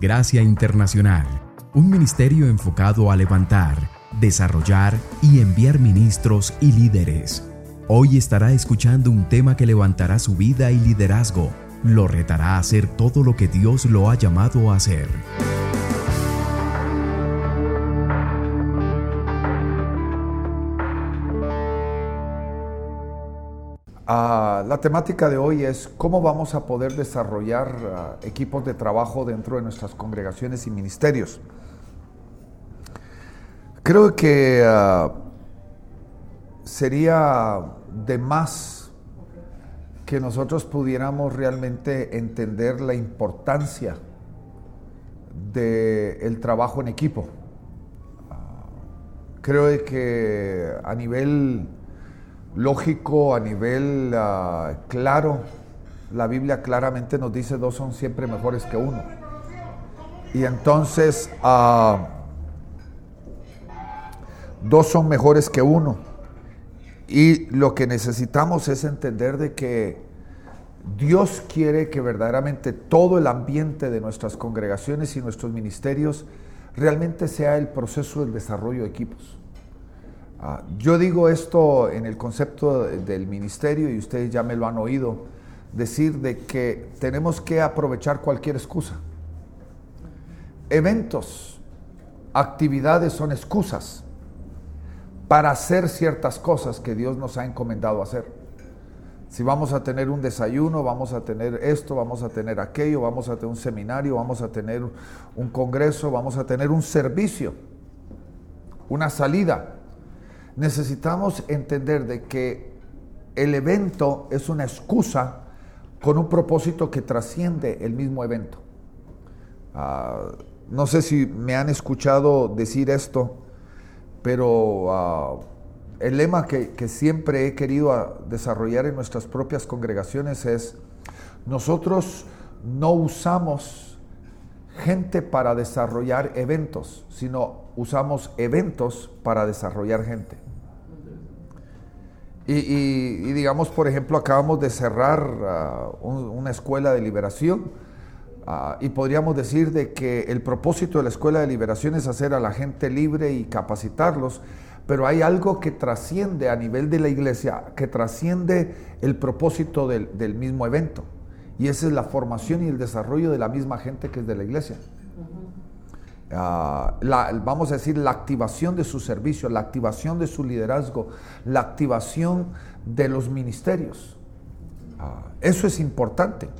Gracia Internacional, un ministerio enfocado a levantar, desarrollar y enviar ministros y líderes. Hoy estará escuchando un tema que levantará su vida y liderazgo, lo retará a hacer todo lo que Dios lo ha llamado a hacer. Ah, la temática de hoy es cómo vamos a poder desarrollar ah, equipos de trabajo dentro de nuestras congregaciones y ministerios. Creo que ah, sería de más que nosotros pudiéramos realmente entender la importancia del trabajo en equipo. creo que a nivel lógico, a nivel ah, claro. La Biblia claramente nos dice dos son siempre mejores que uno. Y entonces uh, dos son mejores que uno. Y lo que necesitamos es entender de que Dios quiere que verdaderamente todo el ambiente de nuestras congregaciones y nuestros ministerios realmente sea el proceso del desarrollo de equipos. Ah, yo digo esto en el concepto del ministerio y ustedes ya me lo han oído decir de que tenemos que aprovechar cualquier excusa. Eventos, actividades son excusas para hacer ciertas cosas que Dios nos ha encomendado hacer. Si vamos a tener un desayuno, vamos a tener esto, vamos a tener aquello, vamos a tener un seminario, vamos a tener un congreso, vamos a tener un servicio, una salida necesitamos entender de que el evento es una excusa con un propósito que trasciende el mismo evento. Ah, no sé si me han escuchado decir esto, pero ah, el lema que, que, siempre he querido ah, desarrollar en nuestras propias congregaciones es, nosotros no usamos gente para desarrollar eventos, sino usamos eventos para desarrollar gente. Y, digamos, por ejemplo, acabamos de cerrar ah, una escuela de liberación ah, y podríamos decir de que el propósito de la escuela de liberación es hacer a la gente libre y capacitarlos, pero hay algo que trasciende a nivel de la iglesia, que trasciende el propósito del, mismo evento. Y esa es la formación y el desarrollo de la misma gente que es de la iglesia. Ah, la, vamos a decir, la activación de su servicio, la activación de su liderazgo, la activación de los ministerios. Ah, eso es importante,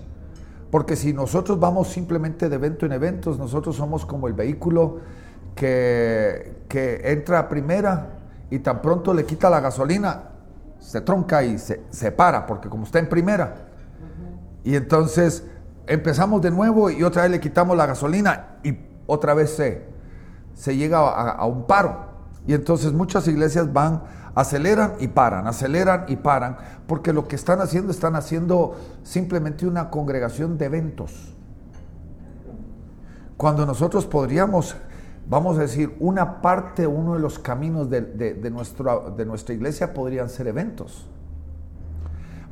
porque si nosotros vamos simplemente de evento en eventos, nosotros somos como el vehículo que, que entra a primera y tan pronto le quita la gasolina, se tronca y se, se para, porque como está en primera. Y entonces empezamos de nuevo y otra vez le quitamos la gasolina y otra vez se, se llega a, un paro. Y entonces muchas iglesias van, aceleran y paran, aceleran y paran, porque lo que están haciendo, están haciendo simplemente una congregación de eventos. Cuando nosotros podríamos, vamos a decir, una parte, uno de los caminos de, de, de nuestra iglesia podrían ser eventos.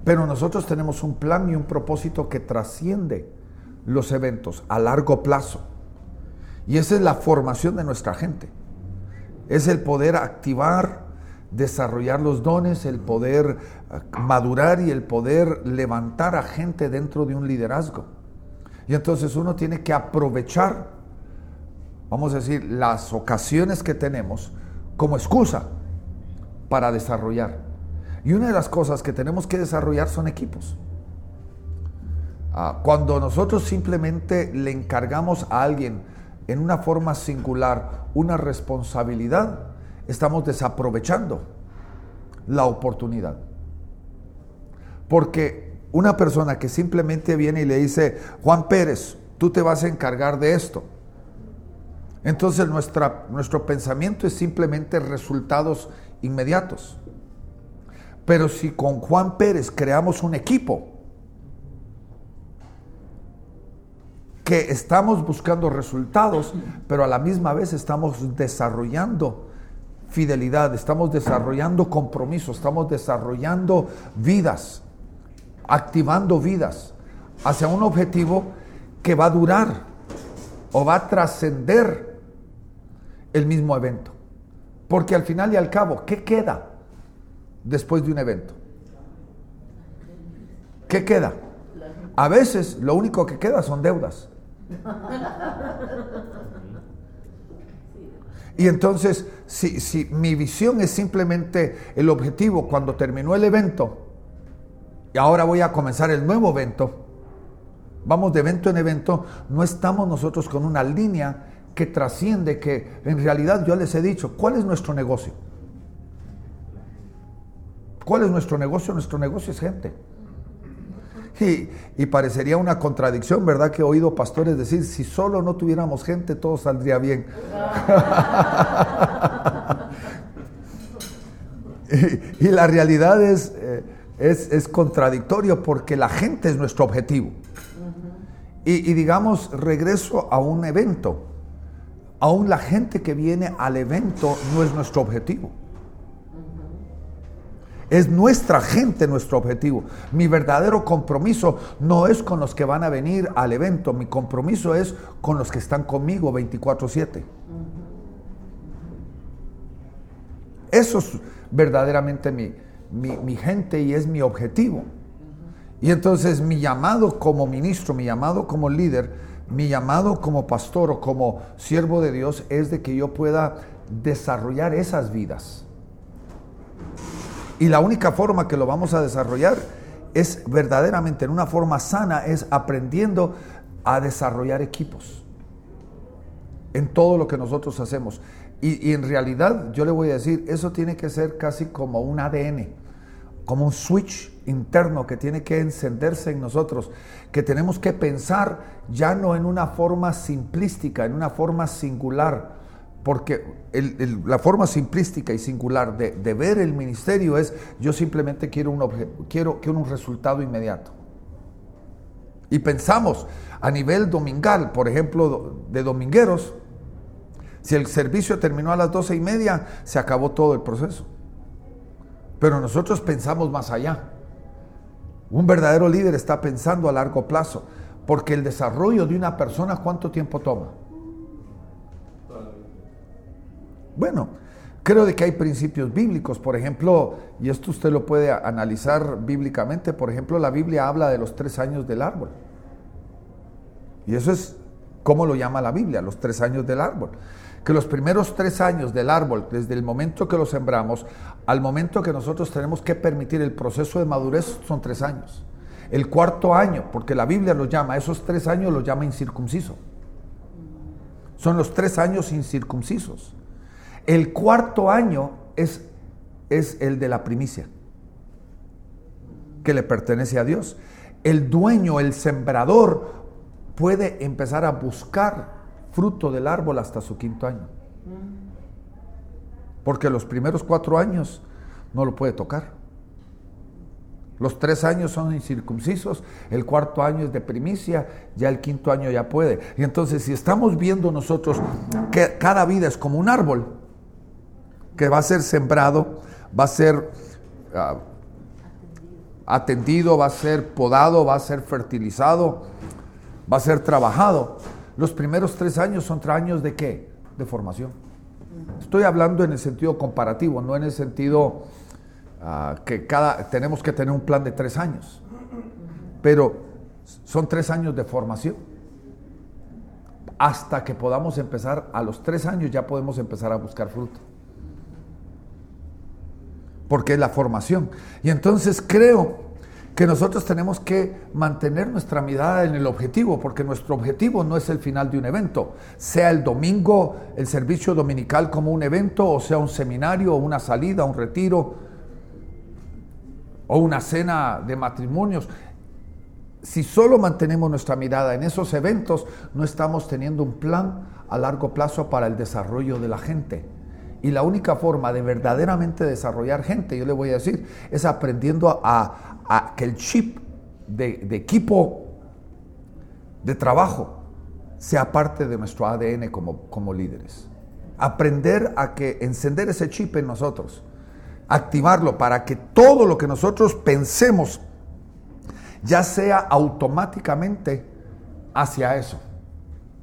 Pero nosotros tenemos un plan y un propósito que trasciende los eventos a largo plazo. Y esa es la formación de nuestra gente. Es el poder activar, desarrollar los dones, el poder eh, madurar y el poder levantar a gente dentro de un liderazgo. Y entonces uno tiene que aprovechar, vamos a decir, las ocasiones que tenemos como excusa para desarrollar. Y una de las cosas que tenemos que desarrollar son equipos. Ah, cuando nosotros simplemente le encargamos a alguien en una forma singular una responsabilidad, estamos desaprovechando la oportunidad. Porque una persona que simplemente viene y le dice, Juan Pérez, tú te vas a encargar de esto. Entonces nuestro pensamiento es simplemente resultados inmediatos. Pero si con Juan Pérez creamos un equipo, que estamos buscando resultados, pero a la misma vez estamos desarrollando fidelidad, estamos desarrollando compromiso, estamos desarrollando vidas, activando vidas hacia un objetivo que va a durar. o va a trascender el mismo evento. Porque al final y al cabo, ¿qué queda después de un evento? ¿Qué queda? A veces lo único que queda son deudas. Y entonces, si, si, mi visión es simplemente el objetivo cuando terminó el evento, y ahora voy a comenzar el nuevo evento, vamos de evento en evento, no estamos nosotros con una línea que trasciende, que en realidad yo les he dicho, ¿cuál es nuestro negocio? ¿Cuál es nuestro negocio? Nuestro negocio es gente. Y, parecería una contradicción, ¿verdad? Que he oído pastores decir, si solo no tuviéramos gente, todo saldría bien. y, la realidad es, eh, es, es, contradictorio porque la gente es nuestro objetivo. y, y digamos, regreso a un evento. Aún la gente que viene al evento no es nuestro objetivo. Es nuestra gente nuestro objetivo. Mi verdadero compromiso no es con los que van a venir al evento, mi compromiso es con los que están conmigo 24/7. Eso es verdaderamente mi, mi, gente y es mi objetivo. Y entonces mi llamado como ministro, mi llamado como líder, mi llamado como pastor o como siervo de Dios es de que yo pueda desarrollar esas vidas y la única forma que lo vamos a desarrollar es verdaderamente en una forma sana, es aprendiendo a desarrollar equipos en todo lo que nosotros hacemos. Y, en realidad yo le voy a decir, eso tiene que ser casi como un ADN, como un switch interno que tiene que encenderse en nosotros, que tenemos que pensar ya no en una forma simplística, en una forma singular, porque la forma simplística y singular de, ver el ministerio es yo simplemente quiero un, quiero, quiero un resultado inmediato. Y pensamos a nivel domingal, por ejemplo, de domingueros, si el servicio terminó a las doce y media, se acabó todo el proceso. Pero nosotros pensamos más allá. Un verdadero líder está pensando a largo plazo, porque el desarrollo de una persona, ¿cuánto tiempo toma? Bueno, creo de que hay principios bíblicos, por ejemplo, y esto usted lo puede analizar bíblicamente, por ejemplo, la Biblia habla de los tres años del árbol. Y eso es cómo lo llama la Biblia, los tres años del árbol. Que los primeros tres años del árbol, desde el momento que lo sembramos al momento que nosotros tenemos que permitir el proceso de madurez, son tres años. El cuarto año, porque la Biblia lo llama, esos tres años lo llama incircunciso. Son los tres años incircuncisos. El cuarto año es, es el de la primicia, que le pertenece a Dios. El dueño, el sembrador, puede empezar a buscar fruto del árbol hasta su quinto año. Porque los primeros cuatro años no lo puede tocar. Los tres años son incircuncisos, el cuarto año es de primicia, ya el quinto año ya puede. Y entonces si estamos viendo nosotros que cada vida es como un árbol, que va a ser sembrado, va a ser ah, atendido, va a ser podado, va a ser fertilizado, va a ser trabajado. Los primeros tres años son tres años de qué? De formación. Estoy hablando en el sentido comparativo, no en el sentido ah, que cada, tenemos que tener un plan de tres años. Pero son tres años de formación. Hasta que podamos empezar, a los tres años ya podemos empezar a buscar fruto porque es la formación. Y entonces creo que nosotros tenemos que mantener nuestra mirada en el objetivo, porque nuestro objetivo no es el final de un evento, sea el domingo, el servicio dominical como un evento, o sea un seminario, o una salida, un retiro, o una cena de matrimonios. Si solo mantenemos nuestra mirada en esos eventos, no estamos teniendo un plan a largo plazo para el desarrollo de la gente. Y la única forma de verdaderamente desarrollar gente, yo le voy a decir, es aprendiendo a, que el chip de, equipo de trabajo sea parte de nuestro ADN como, como líderes. Aprender a que encender ese chip en nosotros, activarlo para que todo lo que nosotros pensemos ya sea automáticamente hacia eso.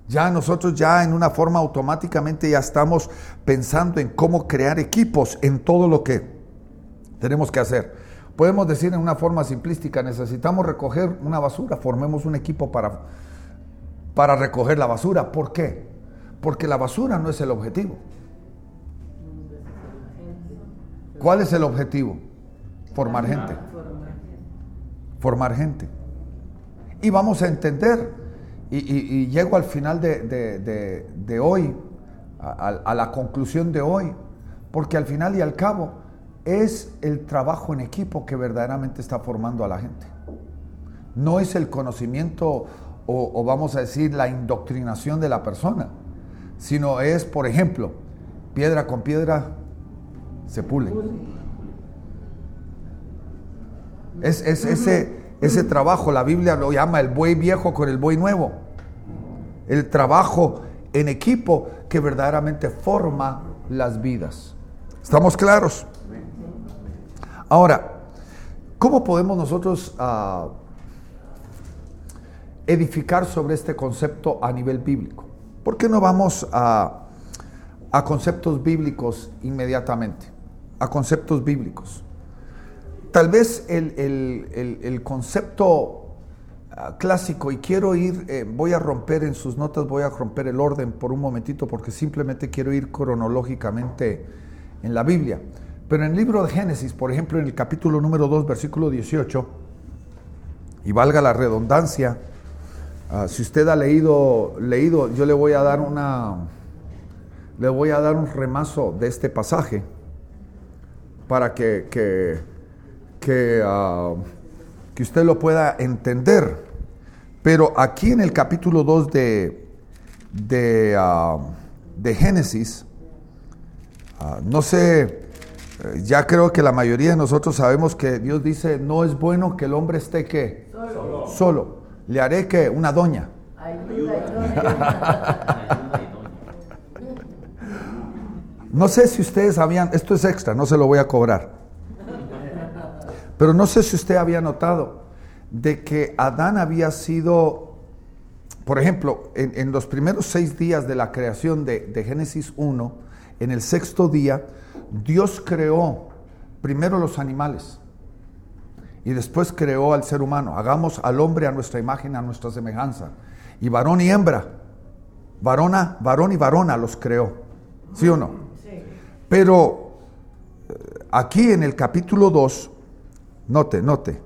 Ya nosotros ya en una forma automáticamente ya estamos pensando en cómo crear equipos en todo lo que tenemos que hacer. Podemos decir en una forma simplística, necesitamos recoger una basura, formemos un equipo para, para recoger la basura. ¿Por qué? Porque la basura no es el objetivo. ¿Cuál es el objetivo? Formar gente. Formar gente. Y vamos a entender y, llego al final de, hoy, a, la conclusión de hoy, porque al final y al cabo es el trabajo en equipo que verdaderamente está formando a la gente. No es el conocimiento o, vamos a decir la indoctrinación de la persona, sino es, por ejemplo, piedra con piedra se pule. Es, es ese, ese trabajo, la Biblia lo llama el buey viejo con el buey nuevo el trabajo en equipo que verdaderamente forma las vidas. ¿Estamos claros? Ahora, ¿cómo podemos nosotros ah, edificar sobre este concepto a nivel bíblico? ¿Por qué no vamos a, a conceptos bíblicos inmediatamente? A conceptos bíblicos. Tal vez el, el, el concepto Ah, clásico y quiero ir, eh, voy a romper en sus notas, voy a romper el orden por un momentito porque simplemente quiero ir cronológicamente en la Biblia. Pero en el libro de Génesis, por ejemplo, en el capítulo número 2, versículo 18, y valga la redundancia, ah, si usted ha leído, leído, yo le voy a dar una, le voy a dar un remazo de este pasaje para que, que, que ah, que usted lo pueda entender. Pero aquí en el capítulo 2 de, de, ah, de Génesis, ah, no sé, eh, ya creo que la mayoría de nosotros sabemos que Dios dice, no es bueno que el hombre esté que solo. Le haré que una doña. no sé si ustedes habían, esto es extra, no se lo voy a cobrar. Pero no sé si usted había notado de que Adán había sido, por ejemplo, en, los primeros seis días de la creación de, de Génesis 1, en el sexto día, Dios creó primero los animales y después creó al ser humano. Hagamos al hombre a nuestra imagen, a nuestra semejanza. Y varón y hembra, varona, varón y varona los creó. ¿Sí o no? Pero eh, aquí en el capítulo 2 Note, note.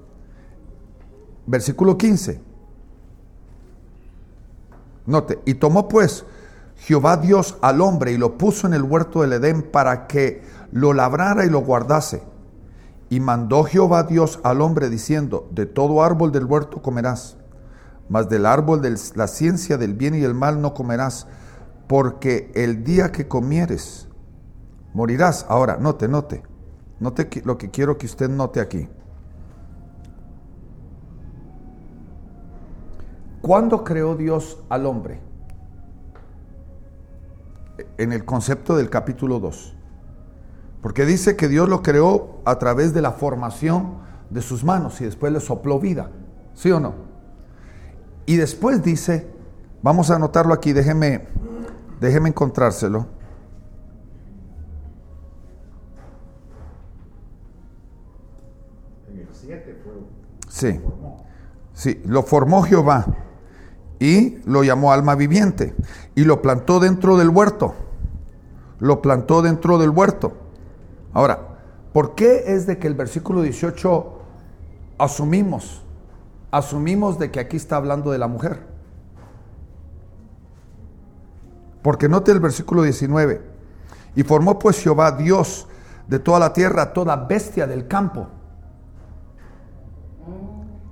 Versículo 15. Note, y tomó pues Jehová Dios al hombre y lo puso en el huerto del Edén para que lo labrara y lo guardase. Y mandó Jehová Dios al hombre diciendo, de todo árbol del huerto comerás, mas del árbol de la ciencia del bien y del mal no comerás, porque el día que comieres, morirás. Ahora, note, note, note lo que quiero que usted note aquí. ¿Cuándo creó Dios al hombre? En el concepto del capítulo 2. Porque dice que Dios lo creó a través de la formación de sus manos y después le sopló vida. ¿Sí o no? Y después dice, vamos a anotarlo aquí, déjeme, déjeme encontrárselo. En el 7 fue. Sí. Sí, lo formó Jehová y lo llamó alma viviente y lo plantó dentro del huerto. Lo plantó dentro del huerto. Ahora, ¿por qué es de que el versículo 18 asumimos, asumimos de que aquí está hablando de la mujer? Porque note el versículo 19. Y formó pues Jehová Dios de toda la tierra, toda bestia del campo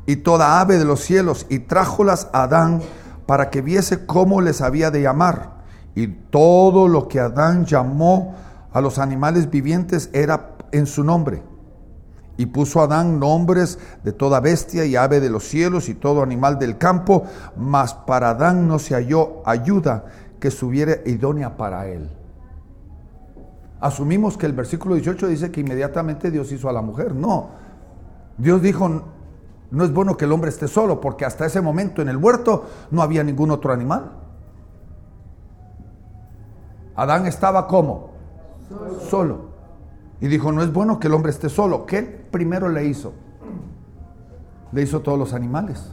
y toda ave de los cielos, y trájolas a Adán para que viese cómo les había de llamar. Y todo lo que Adán llamó a los animales vivientes era en su nombre. Y puso Adán nombres de toda bestia y ave de los cielos y todo animal del campo, mas para Adán no se halló ayuda que estuviera idónea para él. Asumimos que el versículo 18 dice que inmediatamente Dios hizo a la mujer. No. Dios dijo, no es bueno que el hombre esté solo, porque hasta ese momento en el huerto no había ningún otro animal. Adán estaba como? Solo. Y dijo, no es bueno que el hombre esté solo. ¿Qué primero le hizo? Le hizo todos los animales.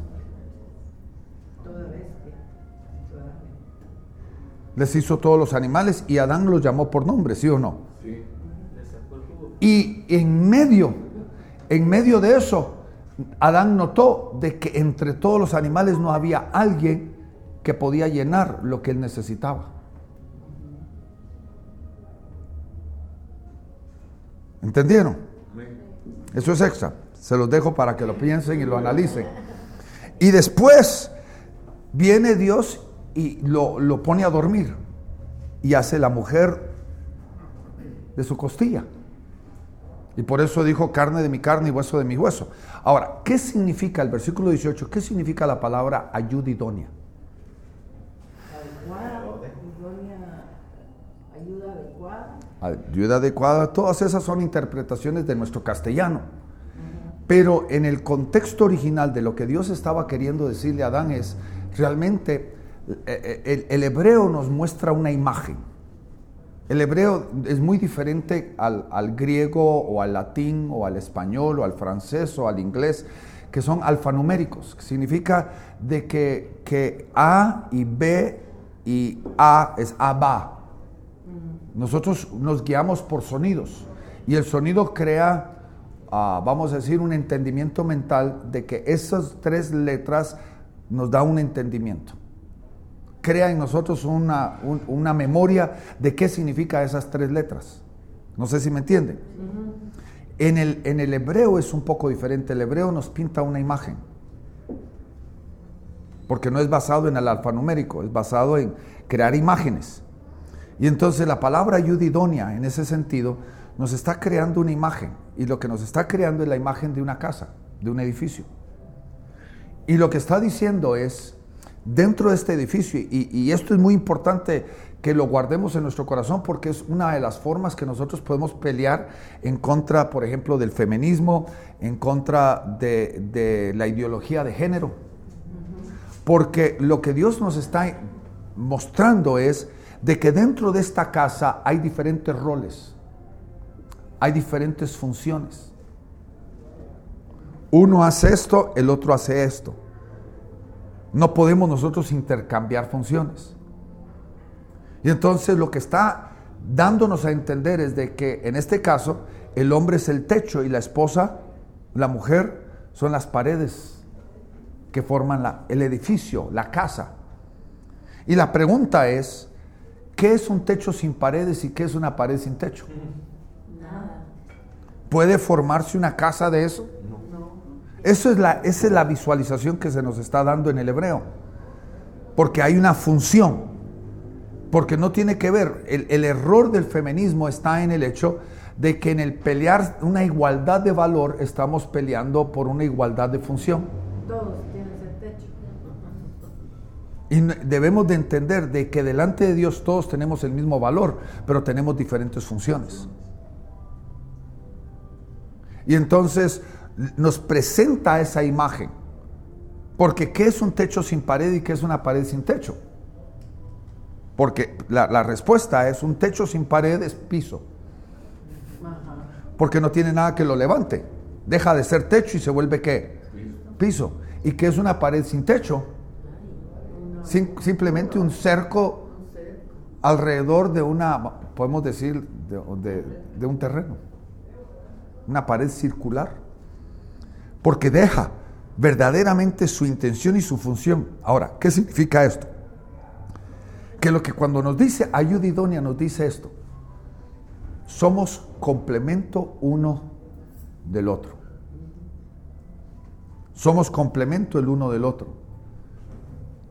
Les hizo todos los animales y Adán los llamó por nombre, ¿sí o no? Sí. Y en medio, en medio de eso, Adán notó de que entre todos los animales no había alguien que podía llenar lo que él necesitaba. ¿Entendieron? Eso es extra. Se los dejo para que lo piensen y lo analicen. Y después viene Dios y lo, lo pone a dormir y hace la mujer de su costilla. Y por eso dijo carne de mi carne y hueso de mi hueso. Ahora, ¿qué significa el versículo 18? ¿Qué significa la palabra ayuda idónea? Ayuda adecuada. Ayuda adecuada. Todas esas son interpretaciones de nuestro castellano. Pero en el contexto original de lo que Dios estaba queriendo decirle a Adán es, realmente eh, eh, el hebreo nos muestra una imagen el hebreo es muy diferente al, griego o al latín o al español o al francés o al inglés, que son alfanuméricos, que significa de que, que A y B y A es Abba. Nosotros nos guiamos por sonidos y el sonido crea, ah, vamos a decir, un entendimiento mental de que esas tres letras nos da un entendimiento crea en nosotros una, una, memoria de qué significa esas tres letras. No sé si me entienden. en, el, en el hebreo es un poco diferente. El hebreo nos pinta una imagen. Porque no es basado en el alfanumérico, es basado en crear imágenes. Y entonces la palabra yudidonia, en ese sentido, nos está creando una imagen. Y lo que nos está creando es la imagen de una casa, de un edificio. Y lo que está diciendo es, dentro de este edificio. Y, esto es muy importante que lo guardemos en nuestro corazón porque es una de las formas que nosotros podemos pelear en contra, por ejemplo, del feminismo, en contra de, la ideología de género. Porque lo que Dios nos está mostrando es de que dentro de esta casa hay diferentes roles, hay diferentes funciones. Uno hace esto, el otro hace esto. No podemos nosotros intercambiar funciones. Y entonces lo que está dándonos a entender es de que en este caso el hombre es el techo y la esposa, la mujer, son las paredes que forman el edificio, la casa. Y la pregunta es, ¿qué es un techo sin paredes y qué es una pared sin techo? Nada. ¿Puede formarse una casa de eso? Eso es la, esa es la visualización que se nos está dando en el hebreo. Porque hay una función. Porque no tiene que ver. El, el error del feminismo está en el hecho de que en el pelear una igualdad de valor estamos peleando por una igualdad de función. Todos tienen ese techo. Y debemos de entender de que delante de Dios todos tenemos el mismo valor, pero tenemos diferentes funciones. Y entonces nos presenta esa imagen. Porque ¿qué es un techo sin pared y qué es una pared sin techo? Porque la, respuesta es un techo sin pared es piso. Porque no tiene nada que lo levante. Deja de ser techo y se vuelve qué? Piso. ¿Y qué es una pared sin techo? simplemente un cerco alrededor de una, podemos decir, de un terreno. Una pared circular porque deja verdaderamente su intención y su función. Ahora, ¿qué significa esto? Que lo que cuando nos dice ayuda idónea nos dice esto, somos complemento uno del otro. Somos complemento el uno del otro.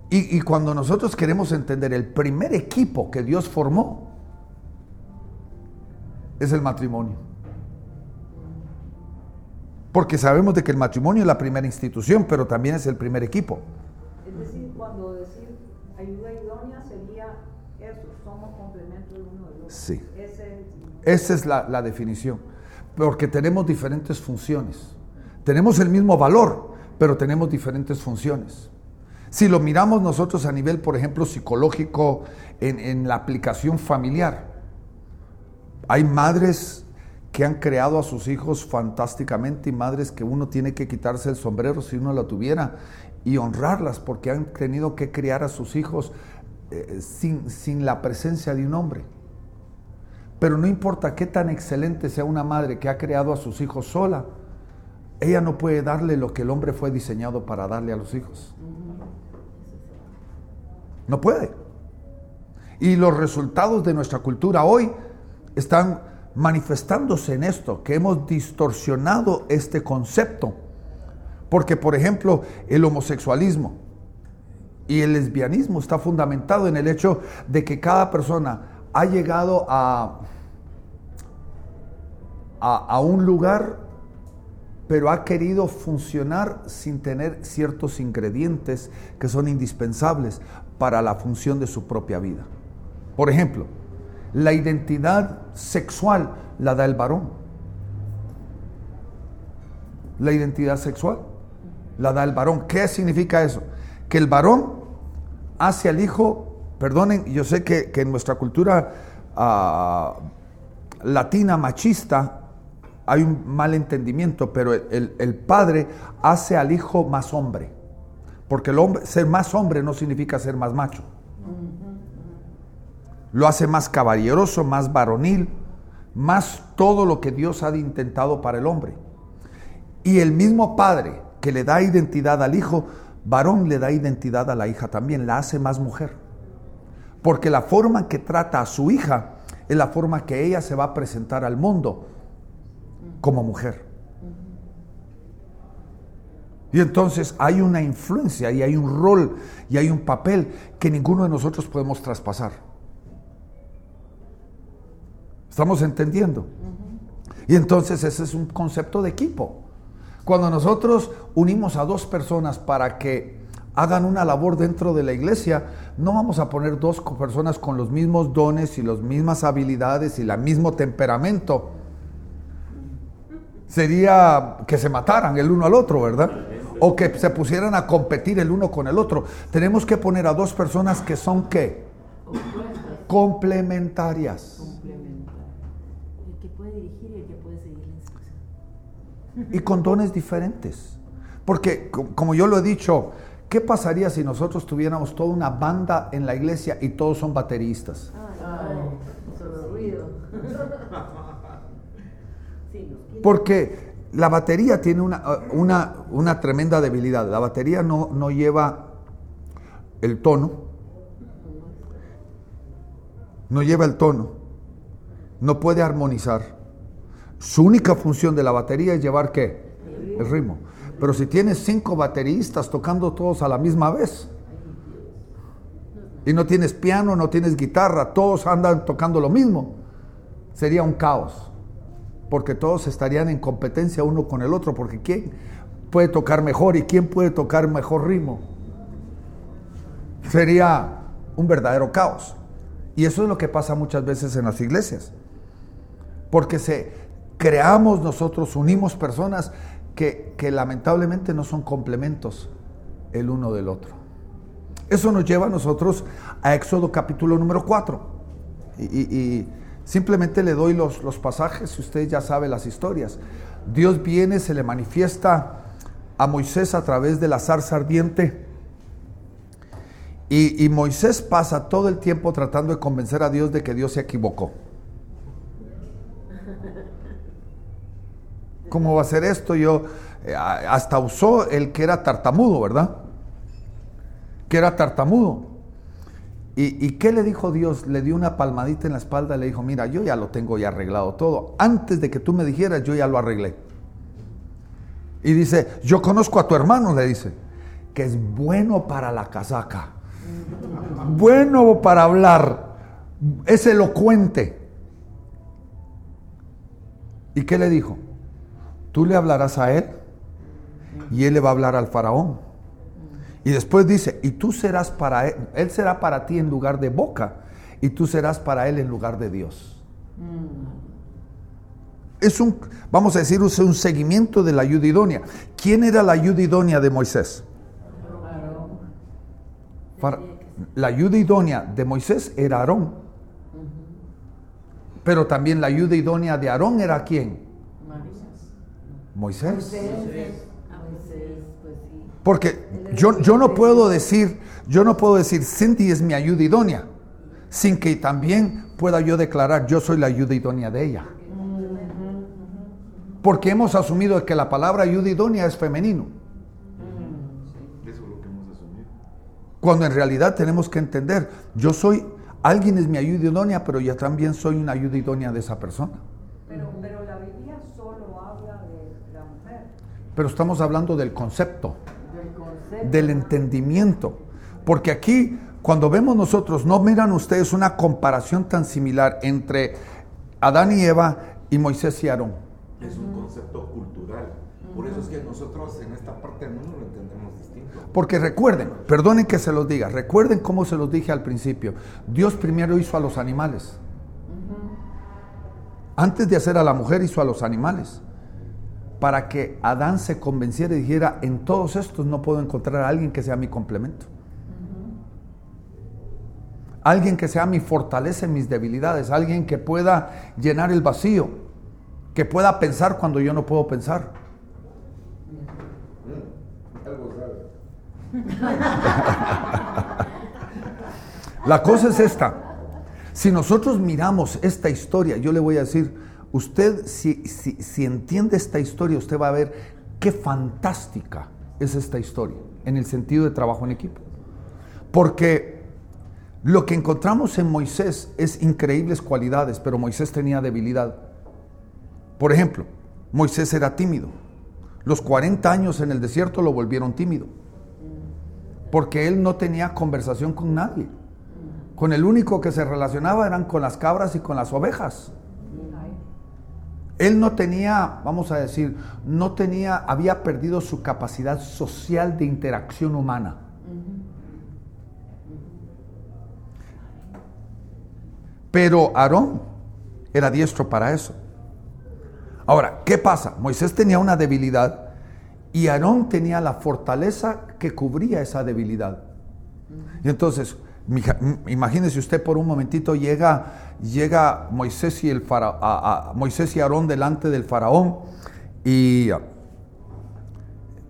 Y, y, cuando nosotros queremos entender el primer equipo que Dios formó, es el matrimonio. Porque sabemos de que el matrimonio es la primera institución, pero también es el primer equipo. Es decir, cuando decir ayuda idónea sería eso, somos complementos de uno del otro. Sí. Esa es la, la definición. Porque tenemos diferentes funciones. Tenemos el mismo valor, pero tenemos diferentes funciones. Si lo miramos nosotros a nivel, por ejemplo, psicológico, en, en la aplicación familiar, hay madres que han creado a sus hijos fantásticamente y madres que uno tiene que quitarse el sombrero si uno la tuviera y honrarlas porque han tenido que criar a sus hijos eh, sin, sin la presencia de un hombre. Pero no importa qué tan excelente sea una madre que ha creado a sus hijos sola, ella no puede darle lo que el hombre fue diseñado para darle a los hijos. No puede. Y los resultados de nuestra cultura hoy están manifestándose en esto, que hemos distorsionado este concepto. Porque, por ejemplo, el homosexualismo y el lesbianismo está fundamentado en el hecho de que cada persona ha llegado a, a, un lugar, pero ha querido funcionar sin tener ciertos ingredientes que son indispensables para la función de su propia vida. Por ejemplo, la identidad sexual la da el varón. La identidad sexual la da el varón. ¿Qué significa eso? Que el varón hace al hijo, perdonen, yo sé que, en nuestra cultura ah, latina machista hay un mal entendimiento, pero el, el, padre hace al hijo más hombre. Porque el hombre, ser más hombre no significa ser más macho lo hace más caballeroso, más varonil, más todo lo que Dios ha intentado para el hombre. Y el mismo padre que le da identidad al hijo, varón le da identidad a la hija también, la hace más mujer. Porque la forma que trata a su hija es la forma que ella se va a presentar al mundo como mujer. Y entonces hay una influencia y hay un rol y hay un papel que ninguno de nosotros podemos traspasar. ¿Estamos entendiendo? Y entonces ese es un concepto de equipo. Cuando nosotros unimos a dos personas para que hagan una labor dentro de la iglesia, no vamos a poner dos personas con los mismos dones y las mismas habilidades y el mismo temperamento. Sería que se mataran el uno al otro, ¿verdad? O que se pusieran a competir el uno con el otro. Tenemos que poner a dos personas que son qué? Complementarias. Y con dones diferentes. Porque, como yo lo he dicho, ¿qué pasaría si nosotros tuviéramos toda una banda en la iglesia y todos son bateristas? Porque la batería tiene una, una, una, tremenda debilidad. La batería no, no lleva el tono, no lleva el tono, no puede armonizar su única función de la batería es llevar qué? El ritmo. Pero si tienes cinco bateristas tocando todos a la misma vez, y no tienes piano, no tienes guitarra, todos andan tocando lo mismo, sería un caos. Porque todos estarían en competencia uno con el otro, porque ¿quién puede tocar mejor y quién puede tocar mejor ritmo? Sería un verdadero caos. Y eso es lo que pasa muchas veces en las iglesias. Porque se, creamos nosotros, unimos personas que, lamentablemente no son complementos el uno del otro. Eso nos lleva a nosotros a Éxodo capítulo número 4. Y, simplemente le doy los, los pasajes, si usted ya sabe las historias. Dios viene, se le manifiesta a Moisés a través de la zarza ardiente. Y, y, Moisés pasa todo el tiempo tratando de convencer a Dios de que Dios se equivocó. ¿Cómo va a ser esto? Yo eh, hasta usó el que era tartamudo, ¿verdad? Que era tartamudo. ¿Y, ¿Y, qué le dijo Dios? Le dio una palmadita en la espalda y le dijo, mira, yo ya lo tengo ya arreglado todo. Antes de que tú me dijeras, yo ya lo arreglé. Y dice, yo conozco a tu hermano, le dice, que es bueno para la casaca, bueno para hablar, es elocuente. ¿Y qué le dijo? Tú le hablarás a él y él le va a hablar al faraón. Y después dice, y tú serás para él, él será para ti en lugar de boca y tú serás para él en lugar de Dios. Es un, vamos a decir, es un seguimiento de la ayuda idónea. ¿Quién era la ayuda idónea de Moisés? La ayuda idónea de Moisés era Aarón. Pero también la ayuda idónea de Aarón era quién? Moisés. Moisés, pues. Porque yo, yo no puedo decir, yo no puedo decir Cindy es mi ayuda idónea, sin que también pueda yo declarar yo soy la ayuda idónea de ella. Porque hemos asumido que la palabra ayuda idónea es femenino. Eso es lo que hemos asumido. Cuando en realidad tenemos que entender, yo soy, alguien es mi ayuda idónea, pero yo también soy una ayuda idónea de esa persona. Pero, pero la Biblia solo habla de la mujer. Pero estamos hablando del concepto. Del concepto. del entendimiento. Porque aquí, cuando vemos nosotros, no miran ustedes una comparación tan similar entre Adán y Eva y Moisés y Aarón. Es un concepto cultural. Por eso es que nosotros en esta parte del mundo lo entendemos distinto. Porque recuerden, perdonen que se los diga, recuerden cómo se los dije al principio. Dios primero hizo a los animales. Antes de hacer a la mujer hizo a los animales. Para que Adán se convenciera y dijera, en todos estos no puedo encontrar a alguien que sea mi complemento. Alguien que sea mi fortaleza en mis debilidades, alguien que pueda llenar el vacío, que pueda pensar cuando yo no puedo pensar. Algo sabe. La cosa es esta. Si nosotros miramos esta historia, yo le voy a decir, usted si, si, entiende esta historia, usted va a ver qué fantástica es esta historia en el sentido de trabajo en equipo. Porque lo que encontramos en Moisés es increíbles cualidades, pero Moisés tenía debilidad. Por ejemplo, Moisés era tímido. Los 40 años en el desierto lo volvieron tímido. Porque él no tenía conversación con nadie. Con el único que se relacionaba eran con las cabras y con las ovejas. Él no tenía, vamos a decir, no tenía, había perdido su capacidad social de interacción humana. Pero Aarón era diestro para eso. Ahora, ¿qué pasa? Moisés tenía una debilidad y Aarón tenía la fortaleza que cubría esa debilidad. Y entonces, imagínese usted por un momentito llega, llega Moisés y el fara- Moisés y Aarón delante del faraón y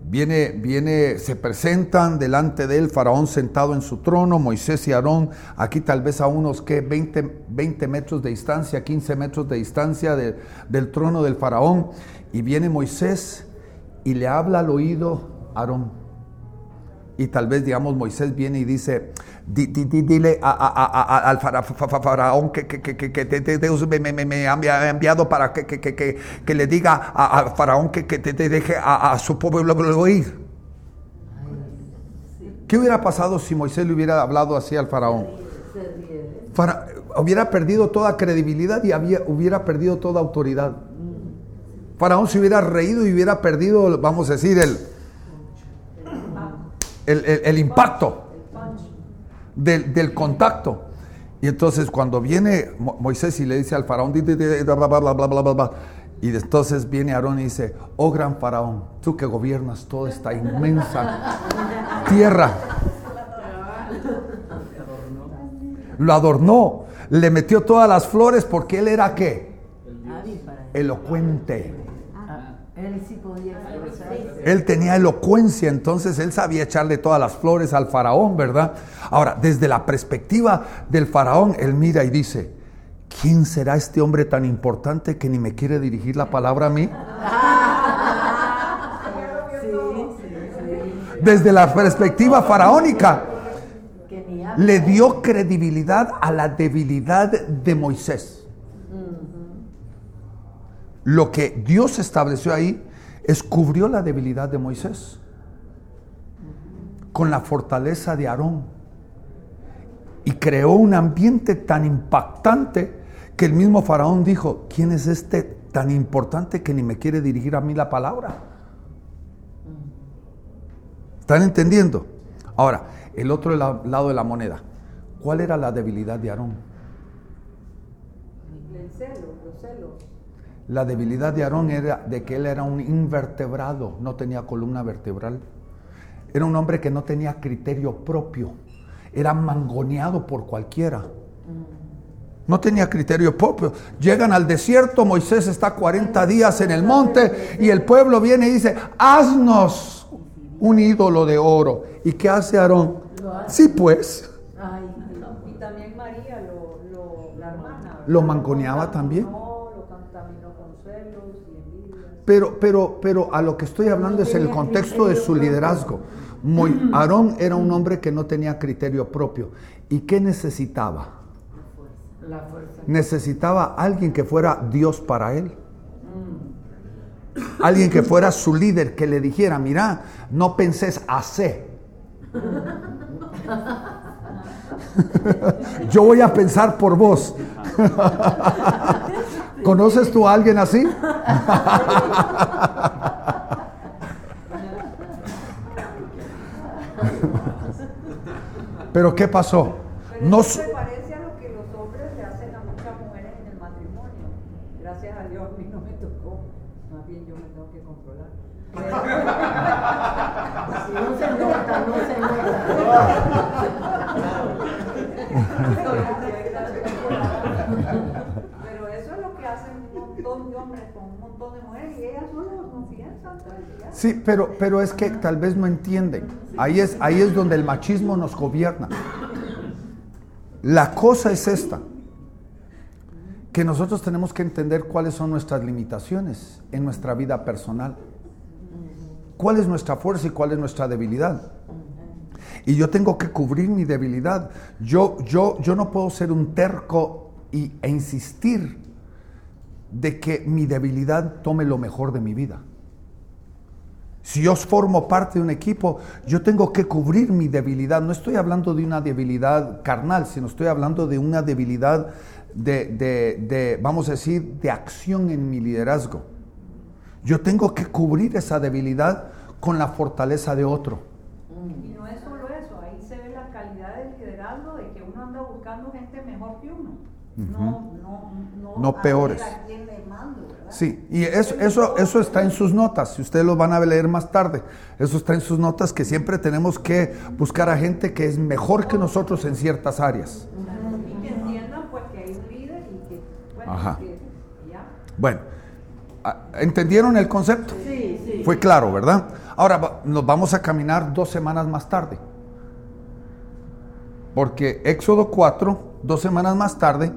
viene, viene, se presentan delante de él, faraón sentado en su trono, Moisés y Aarón, aquí tal vez a unos que 20, 20 metros de distancia, 15 metros de distancia de- del trono del faraón, y viene Moisés y le habla al oído Aarón. Y tal vez, digamos, Moisés viene y dice, "Di- di- di- dile al fara- fa- fa- faraón que, que- que- que- Dios me, me- me- ha envi- enviado para que, que- le diga a- al faraón que, te, deje a, a su pueblo ir. ¿Qué hubiera pasado si Moisés le hubiera hablado así al faraón? Hubiera perdido toda credibilidad y había, hubiera perdido toda autoridad. Faraón se hubiera reído y hubiera perdido, vamos a decir, el, el, el- el impacto del, del contacto. Y entonces cuando viene Mo- Moisés y le dice al faraón, y entonces viene Aarón y dice, oh gran faraón, tú que gobiernas toda esta inmensa tierra. Lo adornó, le metió todas las flores porque él era qué? Elocuente. Ah, Él sí podía expresarse. Él tenía elocuencia, entonces él sabía echarle todas las flores al faraón, ¿verdad? Ahora, desde la perspectiva del faraón, él mira y dice, ¿quién será este hombre tan importante que ni me quiere dirigir la palabra a mí? Desde la perspectiva faraónica, le dio credibilidad a la debilidad de Moisés. Lo que Dios estableció ahí es cubrió la debilidad de Moisés con la fortaleza de Aarón y creó un ambiente tan impactante que el mismo faraón dijo, ¿quién es este tan importante que ni me quiere dirigir a mí la palabra? ¿Están entendiendo? Ahora, el otro la- lado de la moneda. ¿Cuál era la debilidad de Aarón? El celo, los celos. La debilidad de Aarón era de que él era un invertebrado, no tenía columna vertebral. Era un hombre que no tenía criterio propio. era mangoneado por cualquiera. No tenía criterio propio. Llegan al desierto, Moisés está 40 días en el monte y el pueblo viene y dice, haznos un ídolo de oro. ¿Y qué hace Aarón? Sí, pues, Ay, Y también María, lo, lo- la hermana. Lo mangoneaba también. No, lo contaminó con celos y envidias. Pero, pero, pero a lo que estoy hablando es el contexto de su liderazgo. Muy, Aarón era un hombre que no tenía criterio propio. ¿Y qué necesitaba? la fuerza. necesitaba alguien que fuera Dios para él. Alguien que fuera su líder, que le dijera, mira, no penses hacer. Yo voy a pensar por vos. ¿Conoces tú a alguien así? Pero ¿qué pasó? No, eso s- se parece a lo que los hombres le hacen a muchas mujeres en el matrimonio. Gracias a Dios a mí no me tocó. Más bien yo me tengo que controlar. Si no se nota, no se nota. Pero eso es lo que hacen un montón de hombres con un montón de mujeres y ellas solo no piensan todo el día. Sí, pero, pero es que tal vez no entienden. Ahí es, ahí es donde el machismo nos gobierna. La cosa es esta, que nosotros tenemos que entender cuáles son nuestras limitaciones en nuestra vida personal. ¿Cuál es nuestra fuerza y cuál es nuestra debilidad? Y yo tengo que cubrir mi debilidad. Yo, yo, yo no puedo ser un terco y, e insistir de que mi debilidad tome lo mejor de mi vida. Si yo formo parte de un equipo, yo tengo que cubrir mi debilidad. No estoy hablando de una debilidad carnal, sino estoy hablando de una debilidad de, de- de, vamos a decir, de acción en mi liderazgo. Yo tengo que cubrir esa debilidad con la fortaleza de otro. Y no es solo eso, ahí se ve la calidad del liderazgo de que uno anda buscando gente mejor que uno. No, no, no, No ver peores. a quién le mando, ¿verdad? Sí, y eso, eso, eso está en sus notas, si ustedes lo van a leer más tarde, eso está en sus notas que siempre tenemos que buscar a gente que es mejor que nosotros en ciertas áreas. Y que entiendan pues que hay un líder y que, bueno, Ajá. que ya. Bueno, ¿entendieron el concepto? Sí, sí. Fue claro, ¿verdad? Ahora nos vamos a caminar dos semanas más tarde. Porque Éxodo 4, dos semanas más tarde,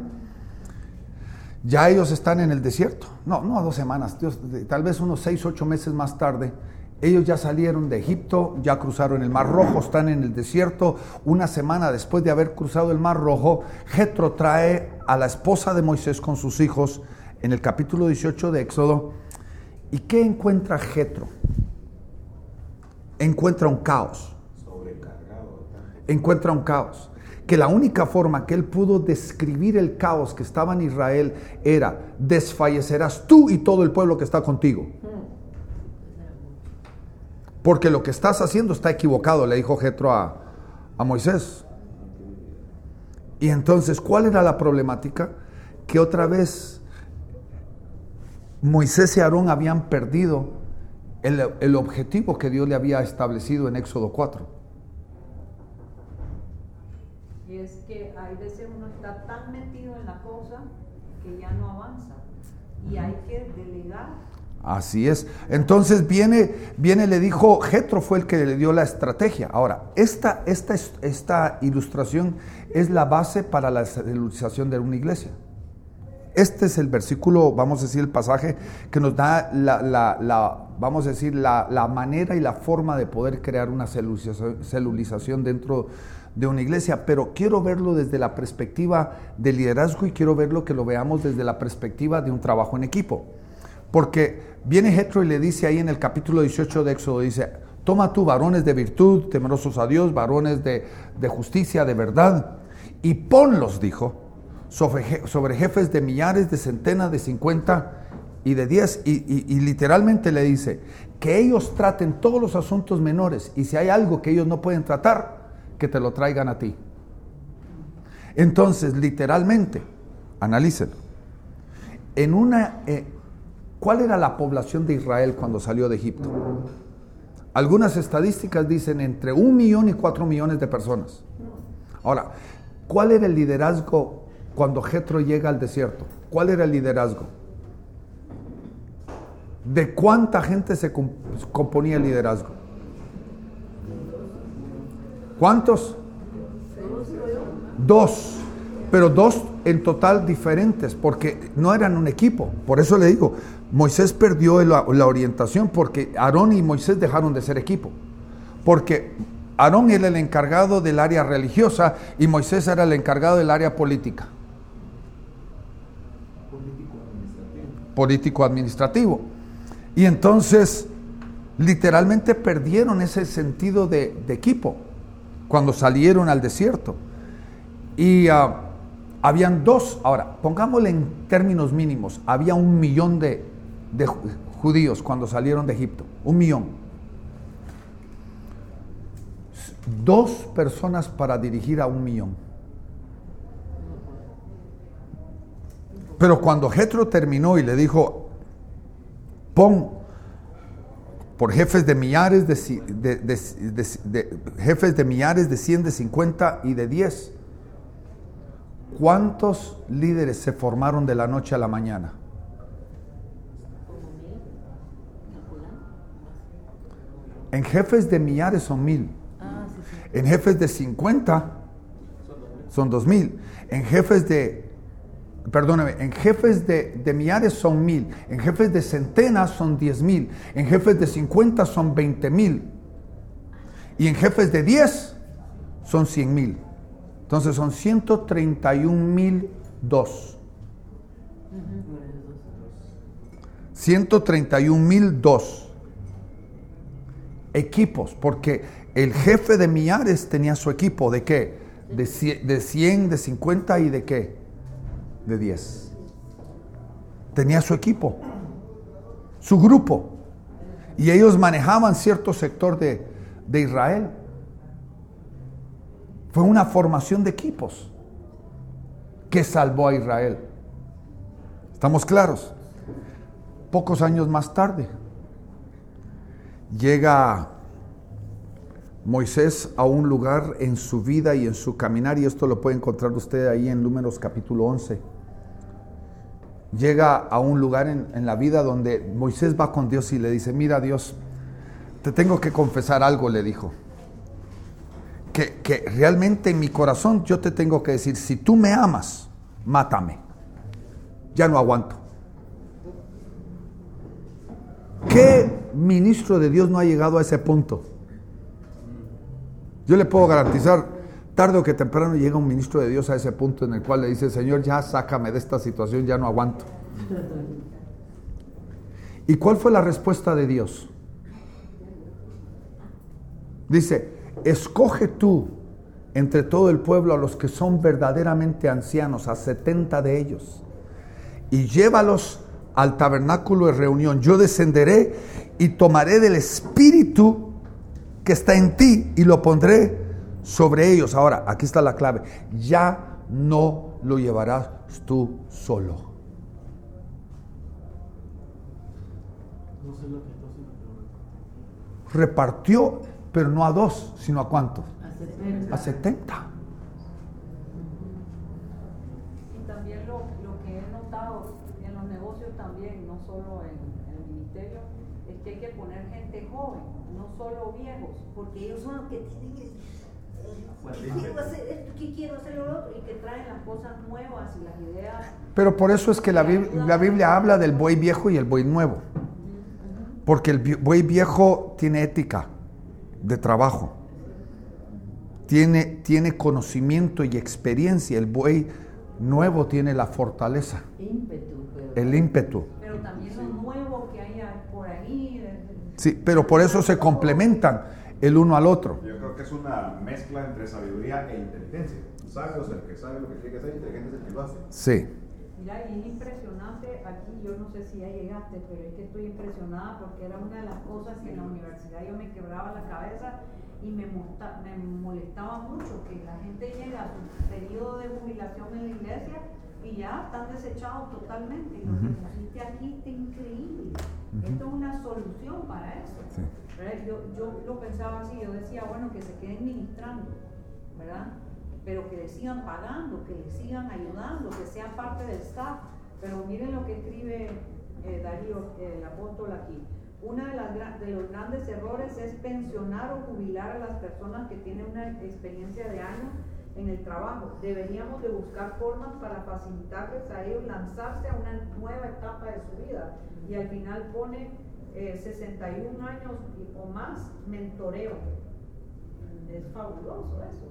ya ellos están en el desierto. No, no dos semanas, Dios, tal vez unos seis, ocho meses más tarde. Ellos ya salieron de Egipto, ya cruzaron el Mar Rojo, están en el desierto. Una semana después de haber cruzado el Mar Rojo, Jetro trae a la esposa de Moisés con sus hijos en el capítulo 18 de Éxodo. ¿Y qué encuentra Jetro? Encuentra un caos encuentra un caos. Que la única forma que él pudo describir el caos que estaba en Israel era, desfallecerás tú y todo el pueblo que está contigo. Porque lo que estás haciendo está equivocado, le dijo Jetro a, a Moisés. Y entonces, ¿cuál era la problemática? Que otra vez Moisés y Aarón habían perdido el, el objetivo que Dios le había establecido en Éxodo 4. Es que hay veces uno está tan metido en la cosa que ya no avanza. Y hay que delegar. Así es. Entonces viene, viene, le dijo, Jetro fue el que le dio la estrategia. Ahora, esta, esta, esta ilustración es la base para la celularización de una iglesia. Este es el versículo, vamos a decir, el pasaje que nos da la, la- la- vamos a decir, la, la manera y la forma de poder crear una celulización, celulización dentro de una iglesia. Pero quiero verlo desde la perspectiva del liderazgo y quiero verlo que lo veamos desde la perspectiva de un trabajo en equipo. Porque viene Jetro y le dice ahí en el capítulo 18 de Éxodo, dice, toma tú varones de virtud, temerosos a Dios, varones de, de justicia, de verdad, y ponlos, dijo, sobre, je- sobre jefes de millares, de centenas, de cincuenta y de diez, y, y- y literalmente le dice, que ellos traten todos los asuntos menores, y si hay algo que ellos no pueden tratar, que te lo traigan a ti. Entonces, literalmente, analícenlo. En una, eh, ¿Cuál era la población de Israel cuando salió de Egipto? Algunas estadísticas dicen entre un millón y cuatro millones de personas. Ahora, ¿cuál era el liderazgo cuando Jetro llega al desierto? ¿Cuál era el liderazgo? ¿De cuánta gente se comp- componía el liderazgo? ¿Cuántos? Dos, pero dos en total diferentes, porque no eran un equipo. Por eso le digo, Moisés perdió la, orientación porque Aarón y Moisés dejaron de ser equipo. Porque Aarón era el encargado del área religiosa y Moisés era el encargado del área política. Político administrativo. Y entonces, literalmente perdieron ese sentido de equipo cuando salieron al desierto. Y ah, habían dos, ahora, pongámosle en términos mínimos, había un millón de, de ju- judíos cuando salieron de Egipto, un millón. Dos personas para dirigir a un millón. Pero cuando Jetro terminó y le dijo, pon por jefes de millares de, de- de- jefes de millares de 100, de 50 y de 10. ¿Cuántos líderes se formaron de la noche a la mañana? En jefes de millares son mil. Ah. En jefes de 50 son dos mil. En jefes de, perdóname, en jefes de, de millares son mil. En jefes de centenas son diez mil. En jefes de 50 son 20 mil. Y en jefes de 10 son 100 mil. Entonces son 131 mil dos. 131 mil dos equipos, porque el jefe de millares tenía su equipo de qué? De cie- de 100, de 50 y de qué? De 10. Tenía su equipo, su grupo. Y ellos manejaban cierto sector de, de Israel. Fue una formación de equipos que salvó a Israel. ¿Estamos claros? Pocos años más tarde, llega Moisés a un lugar en su vida y en su caminar, y esto lo puede encontrar usted ahí en Números capítulo 11. Llega a un lugar en, en la vida donde Moisés va con Dios y le dice, mira Dios, te tengo que confesar algo, le dijo. Que, que realmente en mi corazón yo te tengo que decir, si tú me amas, mátame. Ya no aguanto. ¿Qué ministro de Dios no ha llegado a ese punto? Yo le puedo garantizar, tarde o que temprano llega un ministro de Dios a ese punto en el cual le dice, Señor, ya sácame de esta situación, ya no aguanto. ¿Y cuál fue la respuesta de Dios? Dice, escoge tú entre todo el pueblo a los que son verdaderamente ancianos, a 70 de ellos, y llévalos al tabernáculo de reunión. Yo descenderé y tomaré del espíritu que está en ti y lo pondré sobre ellos. Ahora, aquí está la clave. Ya no lo llevarás tú solo. Repartió, pero no a dos, sino a cuántos? A 70. Y también lo, lo que he notado en los negocios también, no solo en, el ministerio, es que hay que poner gente joven, no solo viejos, porque ellos son los que tienen el- ¿qué quiero hacer esto, qué quiero hacer lo otro, y que traen las cosas nuevas y las ideas. Pero por eso es que la, Bib- la Biblia habla del buey viejo y el buey nuevo. Porque el buey viejo tiene ética de trabajo. Tiene, tiene conocimiento y experiencia. El buey nuevo tiene la fortaleza, Ímpetu, pero. el ímpetu. Pero también lo nuevo que hay por ahí. Sí, pero por eso se complementan el uno al otro. Creo que es una mezcla entre sabiduría e inteligencia. Sabio es el que sabe lo que tiene que hacer, inteligente es el que lo hace. Sí. Mira, y es impresionante aquí, yo no sé si ya llegaste, pero es que estoy impresionada porque era una de las cosas que en la universidad yo me quebraba la cabeza y me, molesta- me molestaba mucho que la gente llega a su periodo de jubilación en la iglesia y ya están desechados totalmente. Y lo que pusiste aquí está increíble. Esto es una solución para eso. Sí. ¿Verdad? Yo, yo lo pensaba así, yo decía, bueno, que se queden ministrando, ¿verdad? pero que le sigan pagando, que le sigan ayudando, que sean parte del staff. Pero miren lo que escribe eh, Darío, el apóstol aquí. Uno de, de los grandes errores es pensionar o jubilar a las personas que tienen una experiencia de años en el trabajo. Deberíamos de buscar formas para facilitarles a ellos lanzarse a una nueva etapa de su vida. Y al final pone eh, 61 años o más mentoreo. Es fabuloso eso.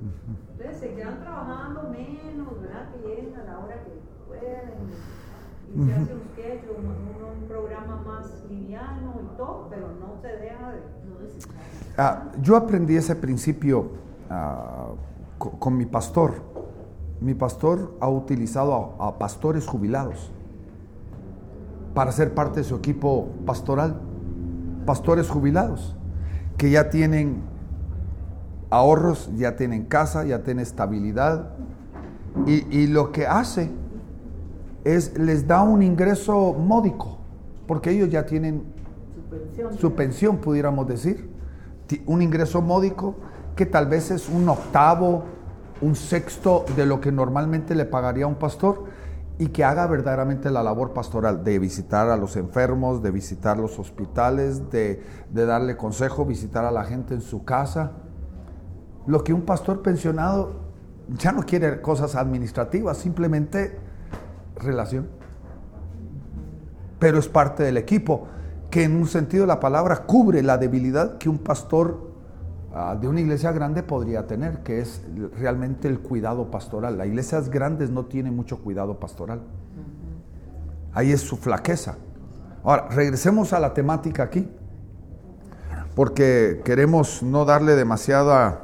Entonces se quedan trabajando menos, ¿verdad? Que lleguen a la hora que pueden. Y se hace un sketch, un, un- un programa más liviano y todo, pero no se deja de. Ah, yo aprendí ese principio ah, co- con, mi pastor. Mi pastor ha utilizado a, a pastores jubilados para ser parte de su equipo pastoral. Pastores jubilados que ya tienen ahorros, ya tienen casa, ya tienen estabilidad. Y, lo que hace es les da un ingreso módico, porque ellos ya tienen su pensión, pudiéramos decir, un ingreso módico que tal vez es un octavo, un sexto de lo que normalmente le pagaría un pastor y que haga verdaderamente la labor pastoral de visitar a los enfermos, de visitar los hospitales, de, darle consejo, visitar a la gente en su casa. Lo que un pastor pensionado ya no quiere cosas administrativas, simplemente relación pero es parte del equipo, que en un sentido la palabra cubre la debilidad que un pastor de una iglesia grande podría tener, que es realmente el cuidado pastoral. Las iglesias grandes no tienen mucho cuidado pastoral. Ahí es su flaqueza. Ahora, regresemos a la temática aquí, porque queremos no darle demasiada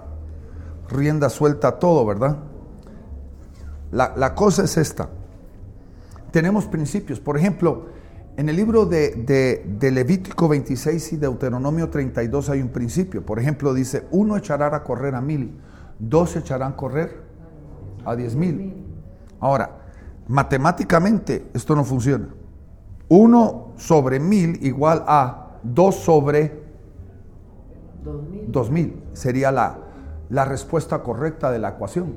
rienda suelta a todo, ¿verdad? La, la cosa es esta tenemos principios. Por ejemplo, en el libro de, de- Levítico 26 y Deuteronomio 32 hay un principio. Por ejemplo, dice, uno echará a correr a mil, dos echarán a correr a diez mil. Ahora, matemáticamente esto no funciona. Uno sobre mil igual a dos sobre dos mil. Sería la, la respuesta correcta de la ecuación.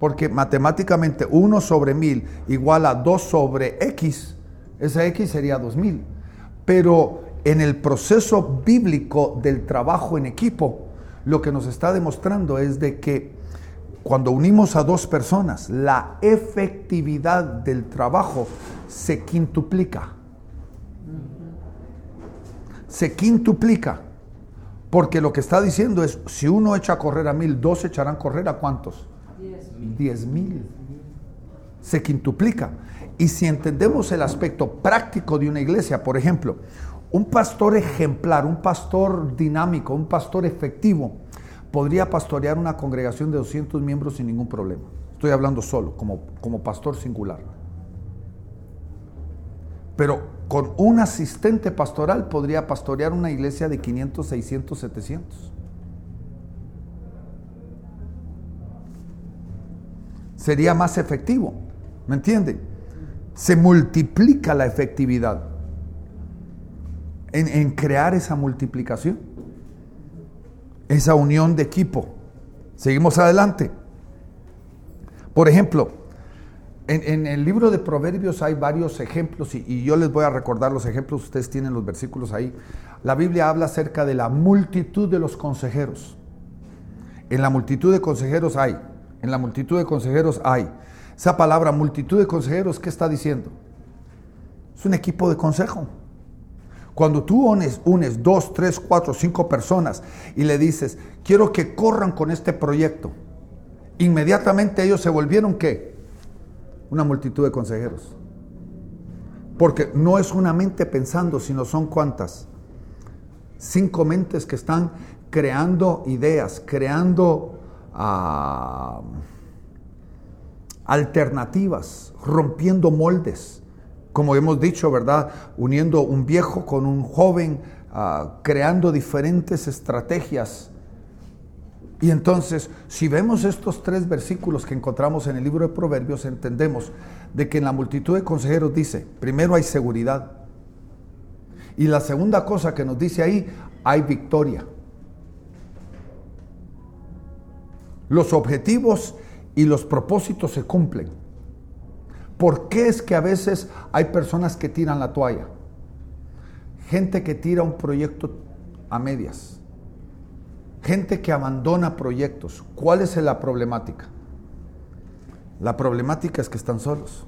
Porque matemáticamente 1 sobre 1000 igual a 2 sobre x. Esa x sería 2000. Pero en el proceso bíblico del trabajo en equipo, lo que nos está demostrando es de que cuando unimos a dos personas, la efectividad del trabajo se quintuplica. Se quintuplica. Porque lo que está diciendo es, si uno echa a correr a mil, dos echarán a correr a cuántos? Diez mil. Se quintuplica. Y si entendemos el aspecto práctico de una iglesia, por ejemplo, un pastor ejemplar, un pastor dinámico, un pastor efectivo, podría pastorear una congregación de 200 miembros sin ningún problema. Estoy hablando solo, como, como pastor singular. Pero con un asistente pastoral podría pastorear una iglesia de 500, 600, 700. Sería más efectivo, ¿me entienden? Se multiplica la efectividad en, en crear esa multiplicación, esa unión de equipo. Seguimos adelante. Por ejemplo, en, en el libro de Proverbios hay varios ejemplos y, y yo les voy a recordar los ejemplos, ustedes tienen los versículos ahí. La Biblia habla acerca de la multitud de los consejeros. En la multitud de consejeros hay, en la multitud de consejeros hay. Esa palabra multitud de consejeros, ¿qué está diciendo? Es un equipo de consejo. Cuando tú unes, unes dos, tres, cuatro, cinco personas y le dices, quiero que corran con este proyecto, inmediatamente ellos se volvieron qué? Una multitud de consejeros. Porque no es una mente pensando, sino son cuántas? Cinco mentes que están creando ideas, creando ah, alternativas, rompiendo moldes. Como hemos dicho, ¿verdad? Uniendo un viejo con un joven, ah, creando diferentes estrategias. Y entonces, si vemos estos tres versículos que encontramos en el libro de Proverbios, entendemos de que en la multitud de consejeros dice, primero hay seguridad. Y la segunda cosa que nos dice ahí, hay victoria. los objetivos y los propósitos se cumplen. ¿Por qué es que a veces hay personas que tiran la toalla? Gente que tira un proyecto a medias. Gente que abandona proyectos. ¿Cuál es la problemática? La problemática es que están solos.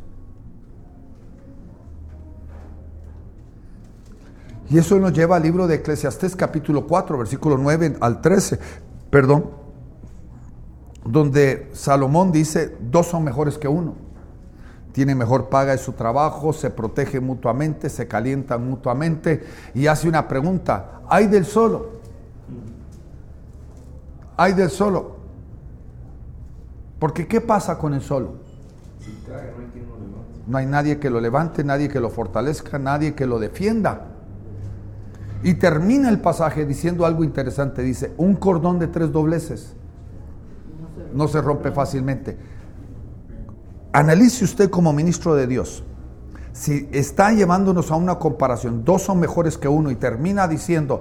Y eso nos lleva al libro de Eclesiastés capítulo 4, versículo 9 al 13, perdón, donde Salomón dice, dos son mejores que uno. Tiene mejor paga de su trabajo, se protege mutuamente, se calientan mutuamente y hace una pregunta, ¿hay del solo? ¿Hay del solo? Porque ¿qué pasa con el solo? No hay nadie que lo levante, nadie que lo fortalezca, nadie que lo defienda. Y termina el pasaje diciendo algo interesante. Dice, un cordón de tres dobleces no se rompe fácilmente. Analice usted como ministro de Dios. Si está llevándonos a una comparación, dos son mejores que uno y termina diciendo,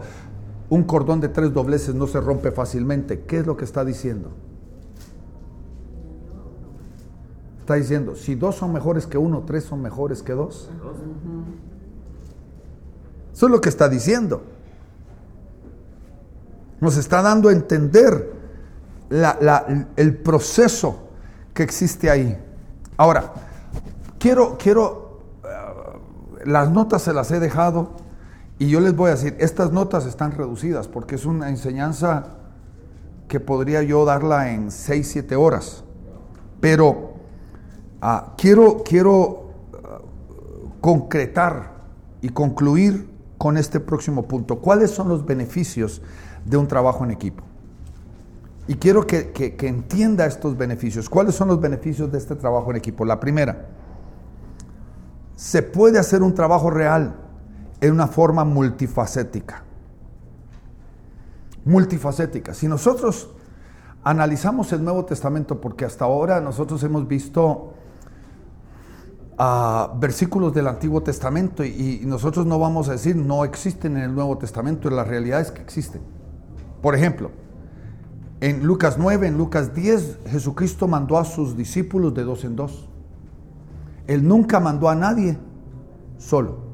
un cordón de tres dobleces no se rompe fácilmente, ¿qué es lo que está diciendo? Está diciendo, si dos son mejores que uno, tres son mejores que dos. Eso es lo que está diciendo. Nos está dando a entender el proceso que existe ahí. Ahora, quiero, quiero, eh, las notas se las he dejado y yo les voy a decir, estas notas están reducidas porque es una enseñanza que podría yo darla en 6, 7 horas. Pero ah, quiero, quiero ah, concretar y concluir con este próximo punto. ¿Cuáles son los beneficios de un trabajo en equipo? Y quiero que, entienda estos beneficios. ¿Cuáles son los beneficios de este trabajo en equipo? La primera, se puede hacer un trabajo real en una forma multifacética. Multifacética. Si nosotros analizamos el Nuevo Testamento, porque hasta ahora nosotros hemos visto versículos del Antiguo Testamento y, nosotros no vamos a decir no existen en el Nuevo Testamento, la realidad es que existen. Por ejemplo, en Lucas 9, en Lucas 10, Jesucristo mandó a sus discípulos de dos en dos. Él nunca mandó a nadie solo.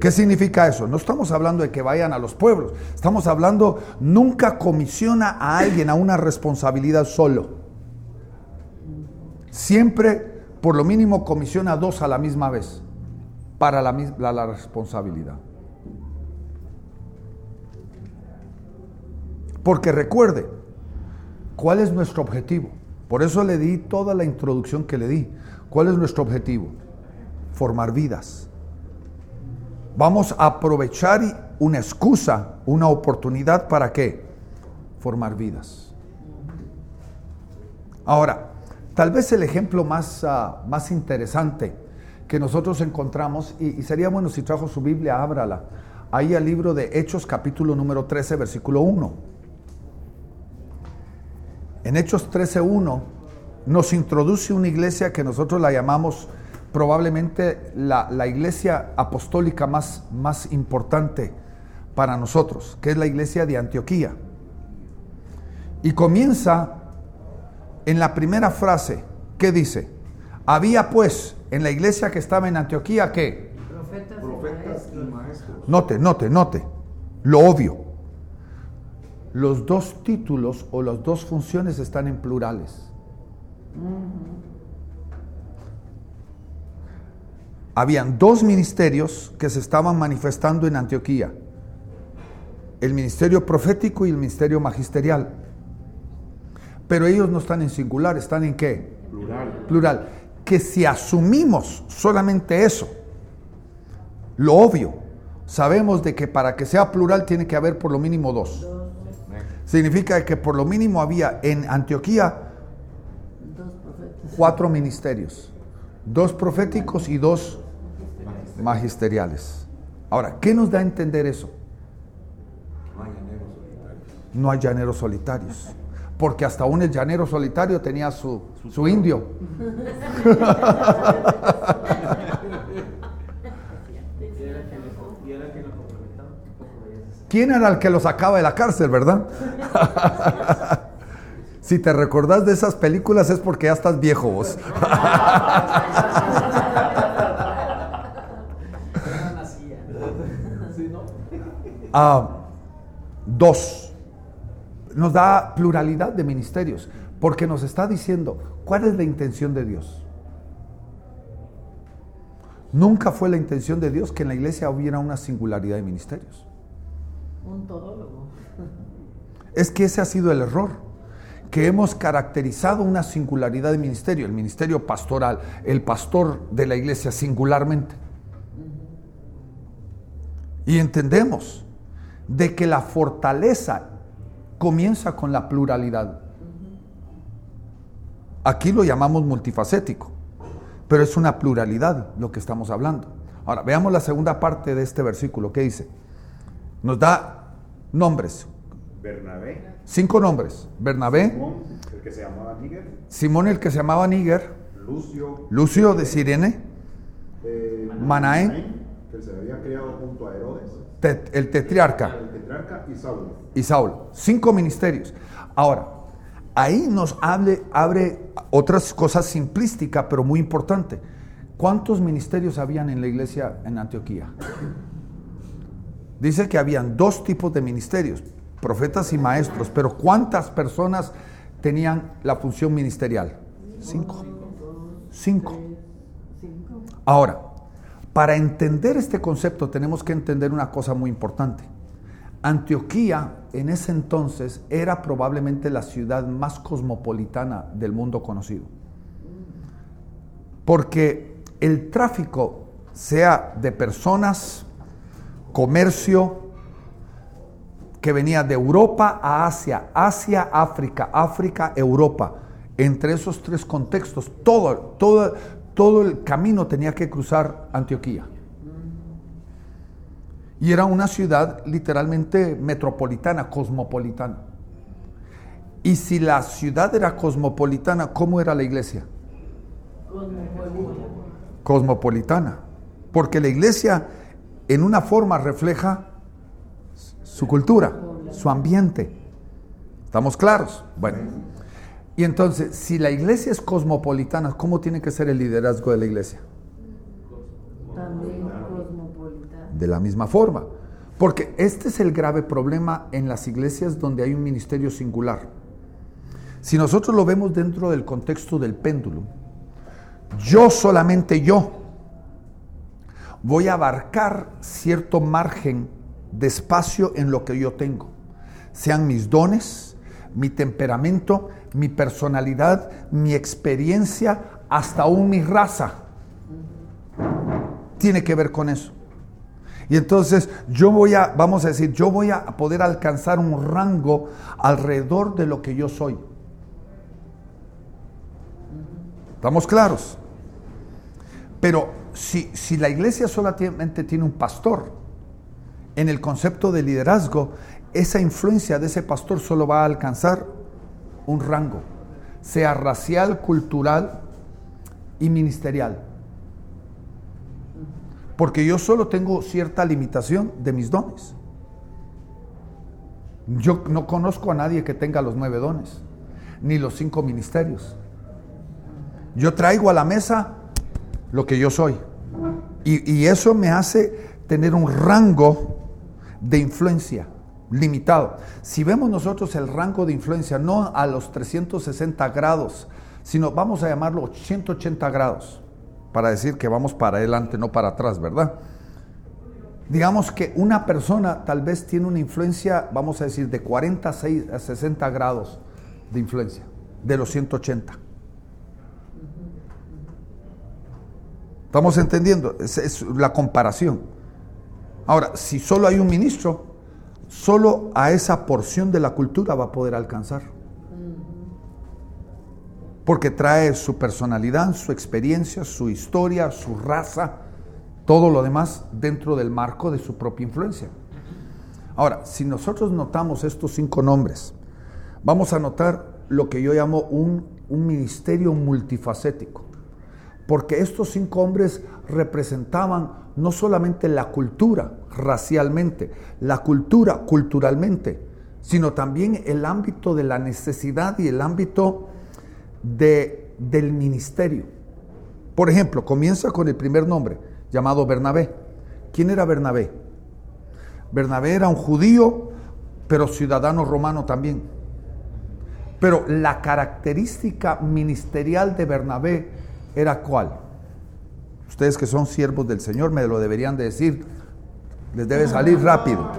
¿Qué significa eso? No estamos hablando de que vayan a los pueblos, estamos hablando, nunca comisiona a alguien a una responsabilidad solo. Siempre por lo mínimo comisiona dos a la misma vez para la, la, responsabilidad. Porque recuerde, ¿cuál es nuestro objetivo? Por eso le di toda la introducción que le di. ¿Cuál es nuestro objetivo? Formar vidas. Vamos a aprovechar una excusa, una oportunidad para qué? Formar vidas. Ahora, Tal vez el ejemplo más, ah, más interesante que nosotros encontramos, y, sería bueno si trajo su Biblia, ábrala, ahí al libro de Hechos capítulo número 13, versículo 1. En Hechos 13.1 nos introduce una iglesia que nosotros la llamamos probablemente la, la, iglesia apostólica más, más importante para nosotros, que es la iglesia de Antioquía. Y comienza en la primera frase, ¿qué dice? Había pues en la iglesia que estaba en Antioquía, ¿qué? Profetas, y maestros. Note, note, note. Lo obvio. Los dos títulos o las dos funciones están en plurales. Habían dos ministerios que se estaban manifestando en Antioquía. El ministerio profético y el ministerio magisterial. Pero ellos no están en singular, están en qué? Plural. Plural. Que si asumimos solamente eso, lo obvio, sabemos de que para que sea plural tiene que haber por lo mínimo dos. Significa que por lo mínimo había en Antioquía cuatro ministerios, dos proféticos y dos magisteriales. Ahora, ¿qué nos da a entender eso? No hay llaneros solitarios porque hasta aún el llanero solitario tenía su, su indio. ¿Quién era el que lo sacaba de la cárcel, verdad? Si te recordás de esas películas es porque ya estás viejo vos. Ah, dos, nos da pluralidad de ministerios, porque nos está diciendo cuál es la intención de Dios. Nunca fue la intención de Dios que en la iglesia hubiera una singularidad de ministerios. Un todólogo. Es que ese ha sido el error, que hemos caracterizado una singularidad de ministerio, el ministerio pastoral, el pastor de la iglesia singularmente. Y entendemos de que la fortaleza comienza con la pluralidad. Aquí lo llamamos multifacético, pero es una pluralidad lo que estamos hablando. Ahora, veamos la segunda parte de este versículo. ¿Qué dice? Nos da nombres. Bernabé, Cinco nombres. Bernabé, Simón, el que se llamaba Níger, Simón el que se llamaba Níger, Lucio, Lucio de Sirene, eh, Manaén, que se había criado junto a Herodes, el tetriarca el tetrarca y Saulo. y Saulo. Cinco ministerios. Ahora, ahí nos hable- abre otras cosas simplísticas, pero muy importante. ¿Cuántos ministerios habían en la iglesia en Antioquía? Dice que habían dos tipos de ministerios, profetas y maestros, pero ¿cuántas personas tenían la función ministerial? Cinco. Cinco. Ahora, para entender este concepto tenemos que entender una cosa muy importante. Antioquía en ese entonces era probablemente la ciudad más cosmopolitana del mundo conocido. Porque el tráfico, sea de personas, comercio, que venía de Europa a Asia, Asia, África, África, Europa. Entre esos tres contextos, todo, todo, todo el camino tenía que cruzar Antioquía. Y era una ciudad literalmente metropolitana, cosmopolitana. Y si la ciudad era cosmopolitana, ¿cómo era la iglesia? Cosmopolita. Cosmopolitana. Porque la iglesia en una forma refleja su cultura, su ambiente. ¿Estamos claros? Bueno. Y entonces, si la iglesia es cosmopolitana, ¿cómo tiene que ser el liderazgo de la iglesia? También cosmopolita. De la misma forma. Porque este es el grave problema en las iglesias donde hay un ministerio singular. Si nosotros lo vemos dentro del contexto del péndulo, yo solamente yo voy a abarcar cierto margen de espacio en lo que yo tengo. Sean mis dones, mi temperamento, mi personalidad, mi experiencia, hasta aún mi raza. Tiene que ver con eso. Y entonces yo voy a, vamos a decir, yo voy a poder alcanzar un rango alrededor de lo que yo soy. ¿Estamos claros? Pero si, la iglesia solamente tiene un pastor, en el concepto de liderazgo, esa influencia de ese pastor solo va a alcanzar un rango, sea racial, cultural y ministerial. Porque yo solo tengo cierta limitación de mis dones. Yo no conozco a nadie que tenga los nueve dones, ni los cinco ministerios. Yo traigo a la mesa lo que yo soy. Y, eso me hace tener un rango de influencia limitado. Si vemos nosotros el rango de influencia, no a los 360 grados, sino vamos a llamarlo 180 grados, para decir que vamos para adelante, no para atrás, ¿verdad? Digamos que una persona tal vez tiene una influencia, vamos a decir, de 40 a 6 a 60 grados de influencia, de los 180. ¿Estamos entendiendo? Es, es la comparación. Ahora, si solo hay un ministro, solo a esa porción de la cultura va a poder alcanzar. Porque trae su personalidad, su experiencia, su historia, su raza, todo lo demás dentro del marco de su propia influencia. Ahora, si nosotros notamos estos cinco nombres, vamos a notar lo que yo llamo un, un ministerio multifacético. Porque estos cinco hombres representaban no solamente la cultura racialmente, la cultura culturalmente, sino también el ámbito de la necesidad y el ámbito de, del ministerio. Por ejemplo, comienza con el primer nombre, llamado Bernabé. ¿Quién era Bernabé? Bernabé era un judío, pero ciudadano romano también. Pero la característica ministerial de Bernabé era cuál? Ustedes que son siervos del Señor me lo deberían de decir. Les debe salir rápido.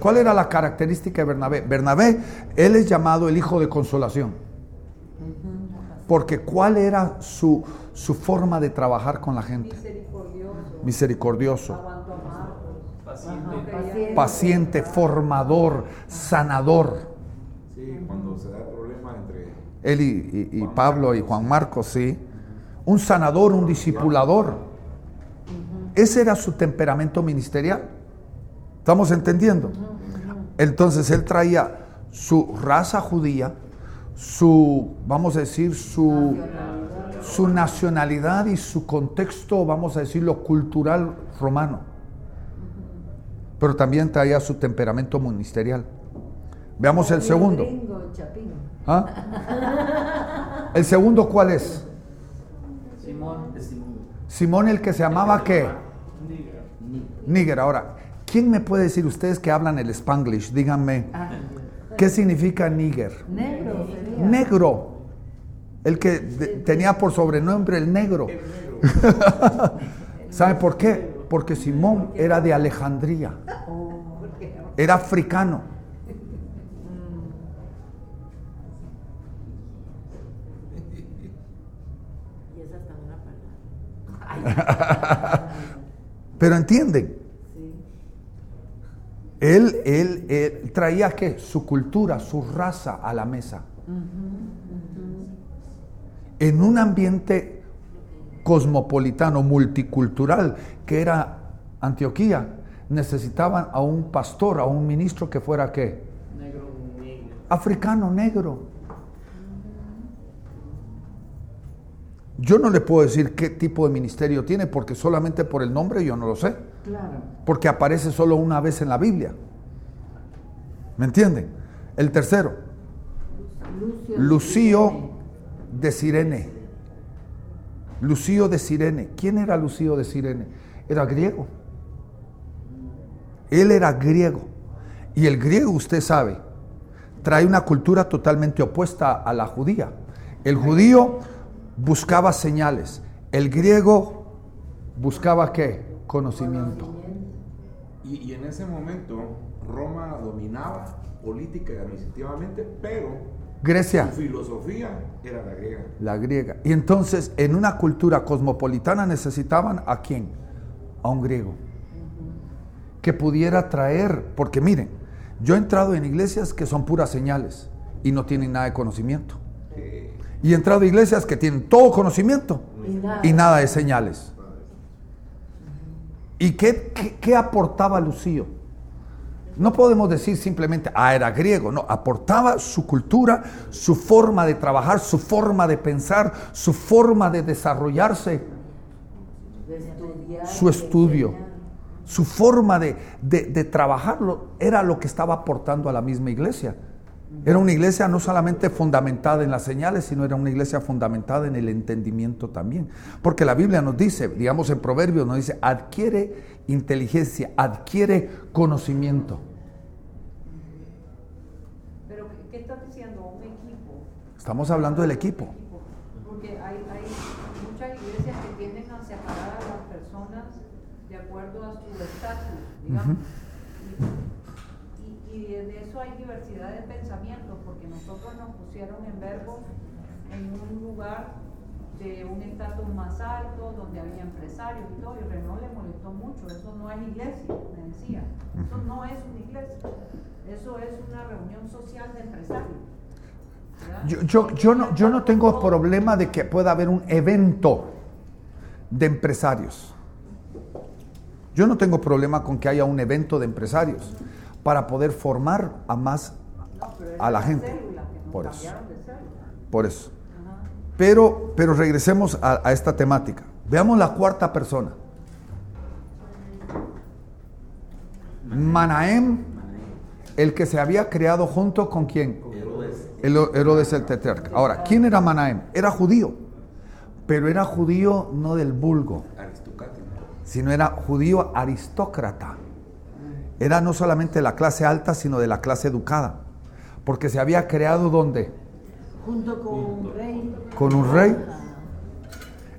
¿Cuál era la característica de Bernabé? Bernabé, él es llamado el hijo de consolación. Porque ¿cuál era su, su forma de trabajar con la gente? Misericordioso. Paciente. paciente, formador, sanador. Sí, cuando se da el problema entre Él y, y- y Pablo y Juan Marcos, sí. Un sanador, un discipulador. Ese era su temperamento ministerial. ¿Estamos entendiendo? Entonces él traía su raza judía, su, vamos a decir, su, su nacionalidad y su contexto, vamos a decirlo, cultural romano. Pero también traía su temperamento ministerial. Veamos el segundo. ¿Ah? ¿El segundo cuál es? Simón es Simón. Simón el que se llamaba qué? Níger. Ahora, ¿quién me puede decir ustedes que hablan el spanglish? Díganme, Ah, ¿qué significa níger? negro. Negro. El que tenía por sobrenombre el negro. ¿Sabe por qué? Porque Simón era de Alejandría. Era africano. Pero entienden, él, él, él traía que su cultura, su raza a la mesa. En un ambiente cosmopolitano, multicultural, que era Antioquía, necesitaban a un pastor, a un ministro que fuera qué? Negro, negro. Africano, negro. Yo no le puedo decir qué tipo de ministerio tiene, porque solamente por el nombre yo no lo sé. Claro. porque aparece solo una vez en la Biblia. ¿Me entienden? El tercero, Lucio. Lucio de Sirene. Lucio de Sirene. ¿Quién era Lucio de Sirene? Era griego. Él era griego. Y el griego, usted sabe, trae una cultura totalmente opuesta a la judía. El judío buscaba señales. El griego buscaba qué? Conocimiento. Y, y en ese momento Roma dominaba política y administrativamente, pero Grecia. su filosofía era la griega. La griega. Y entonces, en una cultura cosmopolitana necesitaban a quién? A un griego. Que pudiera traer, porque miren, yo he entrado en iglesias que son puras señales y no tienen nada de conocimiento. Y he entrado a iglesias que tienen todo conocimiento Y nada. y nada de señales. ¿Y qué, qué- qué aportaba Lucío? No podemos decir simplemente, ah, era griego, no, aportaba su cultura, su forma de trabajar, su forma de pensar, su forma de desarrollarse, su estudio, su forma de, de, de trabajarlo, era lo que estaba aportando a la misma iglesia. Era una iglesia no solamente fundamentada en las señales, sino era una iglesia fundamentada en el entendimiento también. Porque la Biblia nos dice, digamos en Proverbios, nos dice, adquiere inteligencia, adquiere conocimiento. Pero, ¿qué- ¿qué estás diciendo? Un equipo. Estamos hablando del equipo. Porque hay, hay muchas iglesias que tienden a separar a las personas de acuerdo a su estatus, digamos y, y en eso hay diversidad de pensamientos, porque nosotros nos pusieron en verbo en un lugar de un estatus más alto, donde había empresarios y todo, y Renault le molestó mucho, eso no es iglesia, me decía, eso no es una iglesia, eso es una reunión social de empresarios. Yo, yo, yo no, yo no tengo problema de que pueda haber un evento de empresarios. Yo no tengo problema con que haya un evento de empresarios para poder formar a más a la gente. Por eso. Por eso. Pero, pero regresemos a, a esta temática. Veamos la cuarta persona. Manaem el que se había creado junto con quién? Herodes. El Herodes el tetrarca. Ahora, ¿quién era Manahem? Era judío, pero era judío no del vulgo, Aristocrático. sino era judío aristócrata. Era no solamente de la clase alta, sino de la clase educada, porque se había creado donde? Junto con un rey. Con un rey.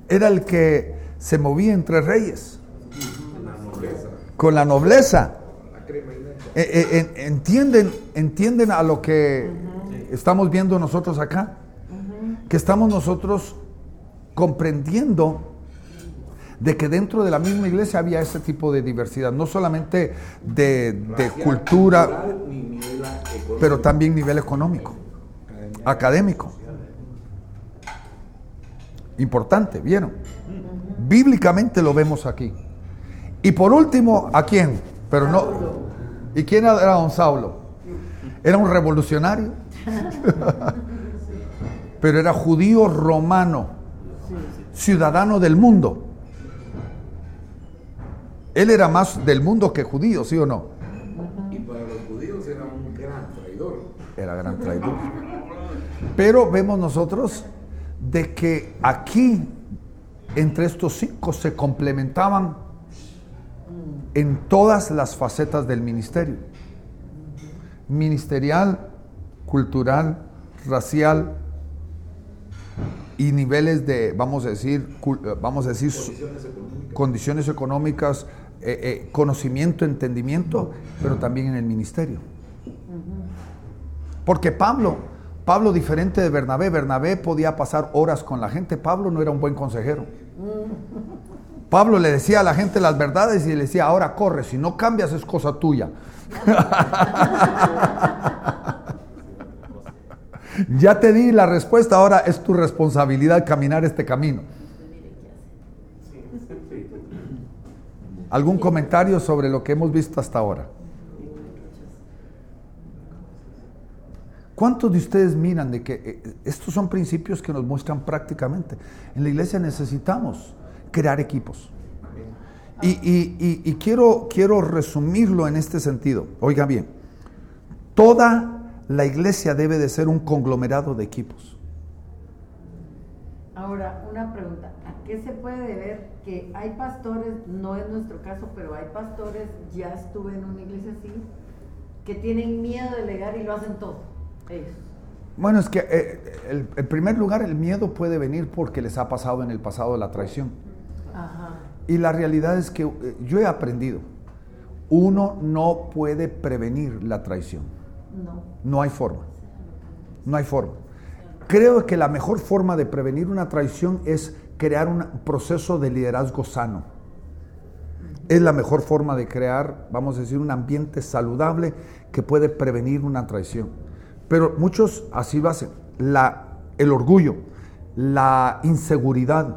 Era el que se movía entre reyes, con la nobleza. Eh, eh, en- entienden, entienden a lo que estamos viendo nosotros acá, que estamos nosotros comprendiendo de que dentro de la misma iglesia había ese tipo de diversidad, no solamente de, cultura, cultural, pero también nivel económico, académico. Importante, ¿vieron? Bíblicamente lo vemos aquí. Y por último, ¿a quién? Pero no. ¿Y quién era don Saulo? Era un revolucionario. Pero era judío romano, ciudadano del mundo. Él era más del mundo que judío, ¿sí o no? Y para los judíos era un gran traidor. Era gran traidor. Pero vemos nosotros de que aquí, entre estos cinco, se complementaban en todas las facetas del ministerio. Ministerial, cultural, racial y niveles de, vamos a decir, vamos a decir, condiciones económicas, eh, eh, conocimiento, entendimiento, pero también en el ministerio. Porque Pablo, Pablo diferente de Bernabé, Bernabé podía pasar horas con la gente, Pablo no era un buen consejero. Pablo le decía a la gente las verdades y le decía, ahora corre, si no cambias es cosa tuya. ya te di la respuesta, ahora es tu responsabilidad caminar este camino. ¿Algún comentario sobre lo que hemos visto hasta ahora? ¿Cuántos de ustedes miran de que eh, estos son principios que nos muestran prácticamente? En la iglesia necesitamos crear equipos. Y, quiero, quiero resumirlo en este sentido. Oiga bien, toda la iglesia debe de ser un conglomerado de equipos. Ahora, una pregunta. ¿A qué se puede deber que hay pastores, no es nuestro caso, pero hay pastores, ya estuve en una iglesia así, que tienen miedo de delegar y lo hacen todo? Ellos. Bueno, es que eh, el, en primer lugar el miedo puede venir porque les ha pasado en el pasado la traición. Ajá. Y la realidad es que eh, yo he aprendido, uno no puede prevenir la traición. No. No hay forma. No hay forma. Creo que la mejor forma de prevenir una traición es crear un proceso de liderazgo sano. Es la mejor forma de crear, vamos a decir, un ambiente saludable que puede prevenir una traición. Pero muchos así lo hacen. La, el orgullo, la inseguridad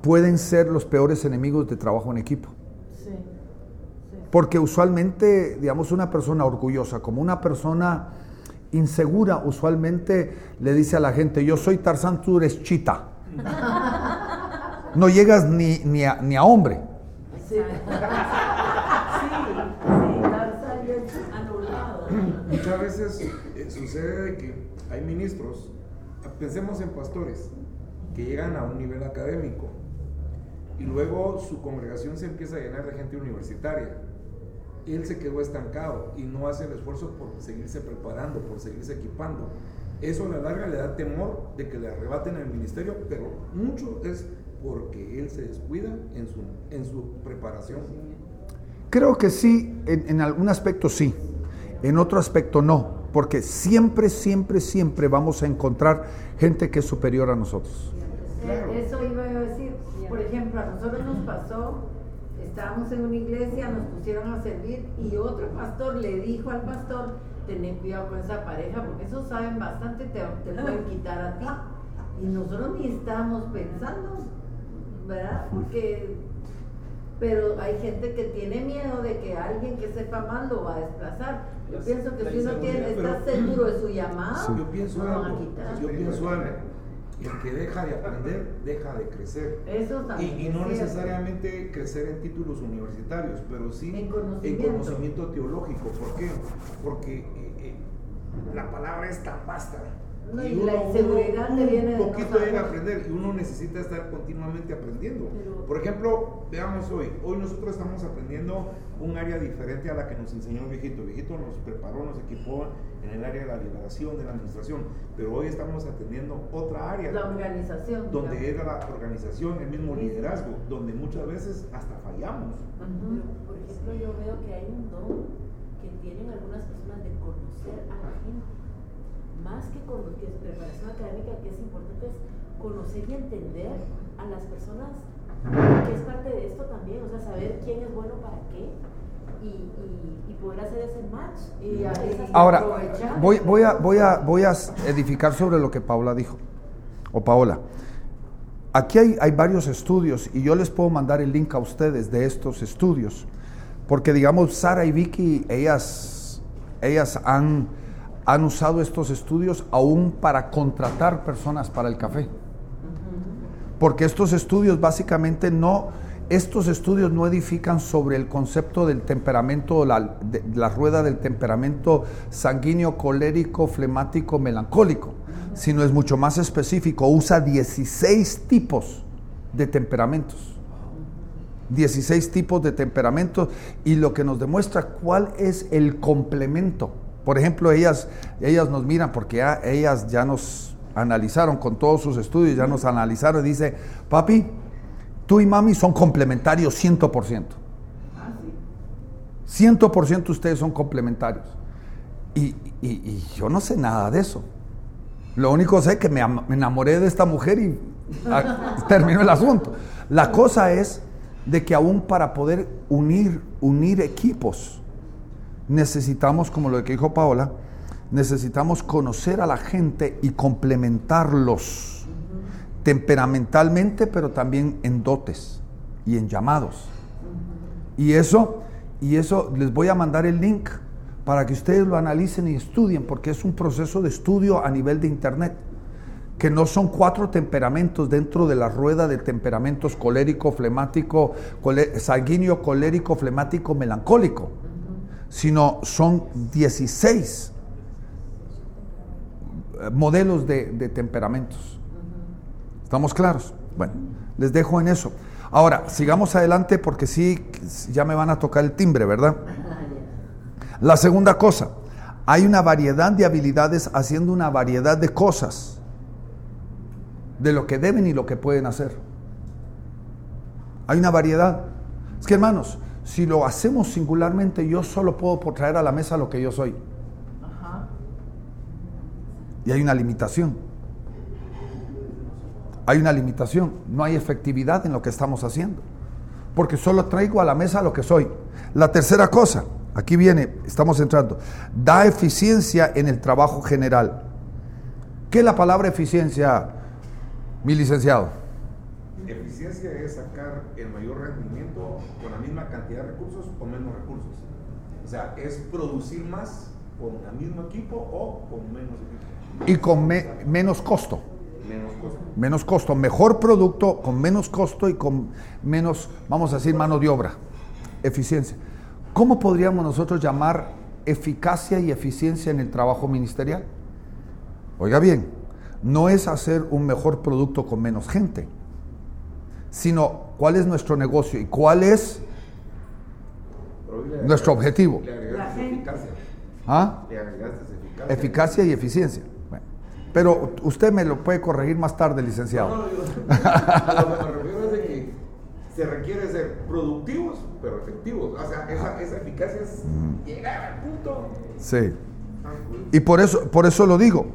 pueden ser los peores enemigos de trabajo en equipo. Sí. Porque usualmente, digamos, una persona orgullosa, como una persona insegura, usualmente le dice a la gente, yo soy Tarzán, tú eres chita. No llegas ni, ni, a, ni a hombre. Sí. Muchas veces eh, sucede que hay ministros, pensemos en pastores, que llegan a un nivel académico y luego su congregación se empieza a llenar de gente universitaria. Él se quedó estancado y no hace el esfuerzo por seguirse preparando, por seguirse equipando. Eso a la larga le da temor de que le arrebaten el ministerio, pero mucho es porque él se descuida en su, en su preparación. Creo que sí, en, en algún aspecto sí, en otro aspecto no, porque siempre, siempre, siempre vamos a encontrar gente que es superior a nosotros. Eso iba a decir. Por ejemplo, a nosotros nos pasó, estábamos en una iglesia, nos pusieron a servir y otro pastor le dijo al pastor, ten cuidado con esa pareja porque esos saben bastante, te, te pueden quitar a ti. Y nosotros ni estábamos pensando, ¿verdad? Porque, pero hay gente que tiene miedo de que alguien que sepa más lo va a desplazar. Yo pienso que la si uno tiene, está pero- seguro de su llamado, Yo pienso no lo van a quitar. yo pienso algo. El que deja de aprender deja de crecer. Eso Y, también. y no necesariamente crecer en títulos universitarios, pero sí En conocimiento. conocimiento teológico. ¿Por qué? Porque eh, eh, la palabra es tan vasta. No, y la inseguridad te viene un no poquito saber. llega a aprender y uno necesita estar continuamente aprendiendo. Pero- Por ejemplo, veamos hoy, hoy nosotros estamos aprendiendo un área diferente a la que nos enseñó el viejito. El viejito nos preparó, nos equipó en el área de la liberación, de la administración, pero hoy estamos atendiendo otra área La organización. donde digamos. era la organización, el mismo Sí. liderazgo, donde muchas veces hasta fallamos. Ujú. Pero, por ejemplo, yo veo que hay un don que tienen algunas personas de conocer a la gente. Más que con que su preparación académica, que es importante, es conocer y entender a las personas, que es parte de esto también, o sea, saber quién es bueno para qué y, y, y poder hacer ese match. Y a- Ahora, voy, voy, a, voy, a, voy a edificar sobre lo que Paula dijo, o Paola. Aquí hay, hay varios estudios y yo les puedo mandar el link a ustedes de estos estudios, porque digamos, Sara y Vicky, ellas, ellas han, han usado estos estudios aún para contratar personas para el café. Porque estos estudios básicamente no, estos estudios no edifican sobre el concepto del temperamento, la, de- la rueda del temperamento sanguíneo, colérico, flemático, melancólico, sino es mucho más específico. Usa 16 tipos de temperamentos. 16 tipos de temperamentos y lo que nos demuestra cuál es el complemento. Por ejemplo, ellas, ellas nos miran porque ellas ya nos analizaron con todos sus estudios, ya nos analizaron y dice, papi, tú y mami son complementarios 100%. Ah, sí. 100% ustedes son complementarios. Y, yo no sé nada de eso. Lo único sé que me, am- me enamoré de esta mujer y ah, terminó el asunto. La cosa es de que aún para poder unir, unir equipos, necesitamos, como lo que dijo Paola, necesitamos conocer a la gente y complementarlos temperamentalmente, pero también en dotes y en llamados. Y eso, y eso les voy a mandar el link para que ustedes lo analicen y estudien, porque es un proceso de estudio a nivel de internet, que no son cuatro temperamentos dentro de la rueda de temperamentos colérico, flemático, sanguíneo, colérico, flemático, melancólico, sino son 16 eh, modelos de, de temperamentos. ¿Estamos claros? Bueno, les dejo en eso. Ahora, sigamos adelante porque sí, ya me van a tocar el timbre, ¿verdad? La segunda cosa, hay una variedad de habilidades haciendo una variedad de cosas, de lo que deben y lo que pueden hacer. Hay una variedad. Es que hermanos, si lo hacemos singularmente, yo solo puedo traer a la mesa lo que yo soy. Ajá. Y hay una limitación. Hay una limitación. No hay efectividad en lo que estamos haciendo. Porque solo traigo a la mesa lo que soy. La tercera cosa, aquí viene, estamos entrando, da eficiencia en el trabajo general. ¿Qué es la palabra eficiencia, mi licenciado? Eficiencia es sacar el mayor rendimiento con la misma cantidad de recursos o menos recursos. O sea, es producir más con el mismo equipo o con menos equipo. Y con me- menos costo. Menos costo. Menos costo, mejor producto con menos costo y con menos, vamos a decir, mano de obra. Eficiencia. ¿Cómo podríamos nosotros llamar eficacia y eficiencia en el trabajo ministerial? Oiga bien, no es hacer un mejor producto con menos gente, sino cuál es nuestro negocio y cuál es Nuestro objetivo. Le agregaste eficacia. ¿ah? Le agregaste eficacia. eficacia y eficiencia. Bueno, pero usted me lo puede corregir más tarde, licenciado. No, no, yo- a lo que me refiero es de que se requiere ser productivos, pero efectivos. O sea, esa, esa eficacia es llegar al punto. Sí. Y por eso, por eso lo digo.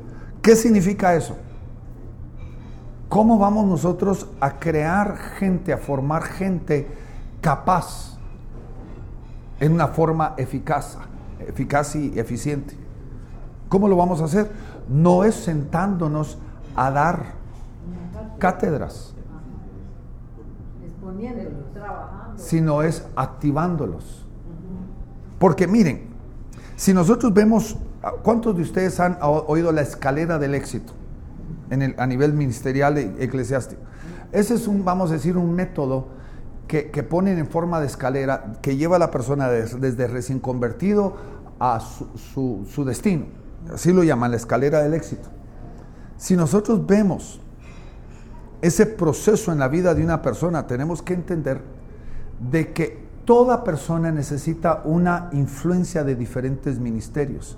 ¿Qué significa eso? ¿Cómo vamos nosotros a crear gente, a formar gente capaz en una forma eficaz, eficaz y eficiente? ¿Cómo lo vamos a hacer? No es sentándonos a dar cátedras, sino es activándolos. Porque miren, si nosotros vemos, ¿cuántos de ustedes han oído la escalera del éxito? En el, a nivel ministerial e eclesiástico. Ese es un, vamos a decir, un método que, que ponen en forma de escalera que lleva a la persona des- desde recién convertido a su, su- su destino. Así lo llaman la escalera del éxito. Si nosotros vemos ese proceso en la vida de una persona, tenemos que entender de que toda persona necesita una influencia de diferentes ministerios.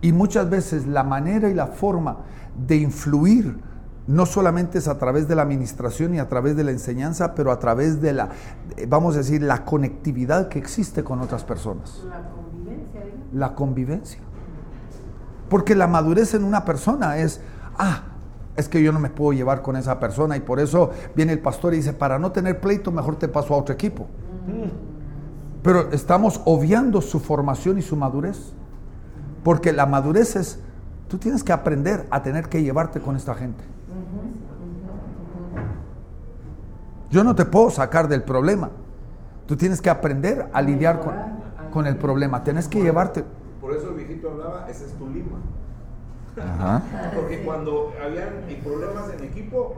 Y muchas veces la manera y la forma de influir no solamente es a través de la administración y a través de la enseñanza, pero a través de la, eh, vamos a decir, la conectividad que existe con otras personas. La convivencia, ¿eh? La convivencia. Porque la madurez en una persona es, ah, es que yo no me puedo llevar con esa persona y por eso viene el pastor y dice, para no tener pleito, mejor te paso a otro equipo. Pero estamos obviando su formación y su madurez. Porque la madurez es, tú tienes que aprender a tener que llevarte con esta gente. Yo no te puedo sacar del problema. Tú tienes que aprender a lidiar con, con el problema. Tienes que llevarte. Por eso el viejito hablaba, esa es tu lima. Ajá. Porque cuando habían problemas en equipo,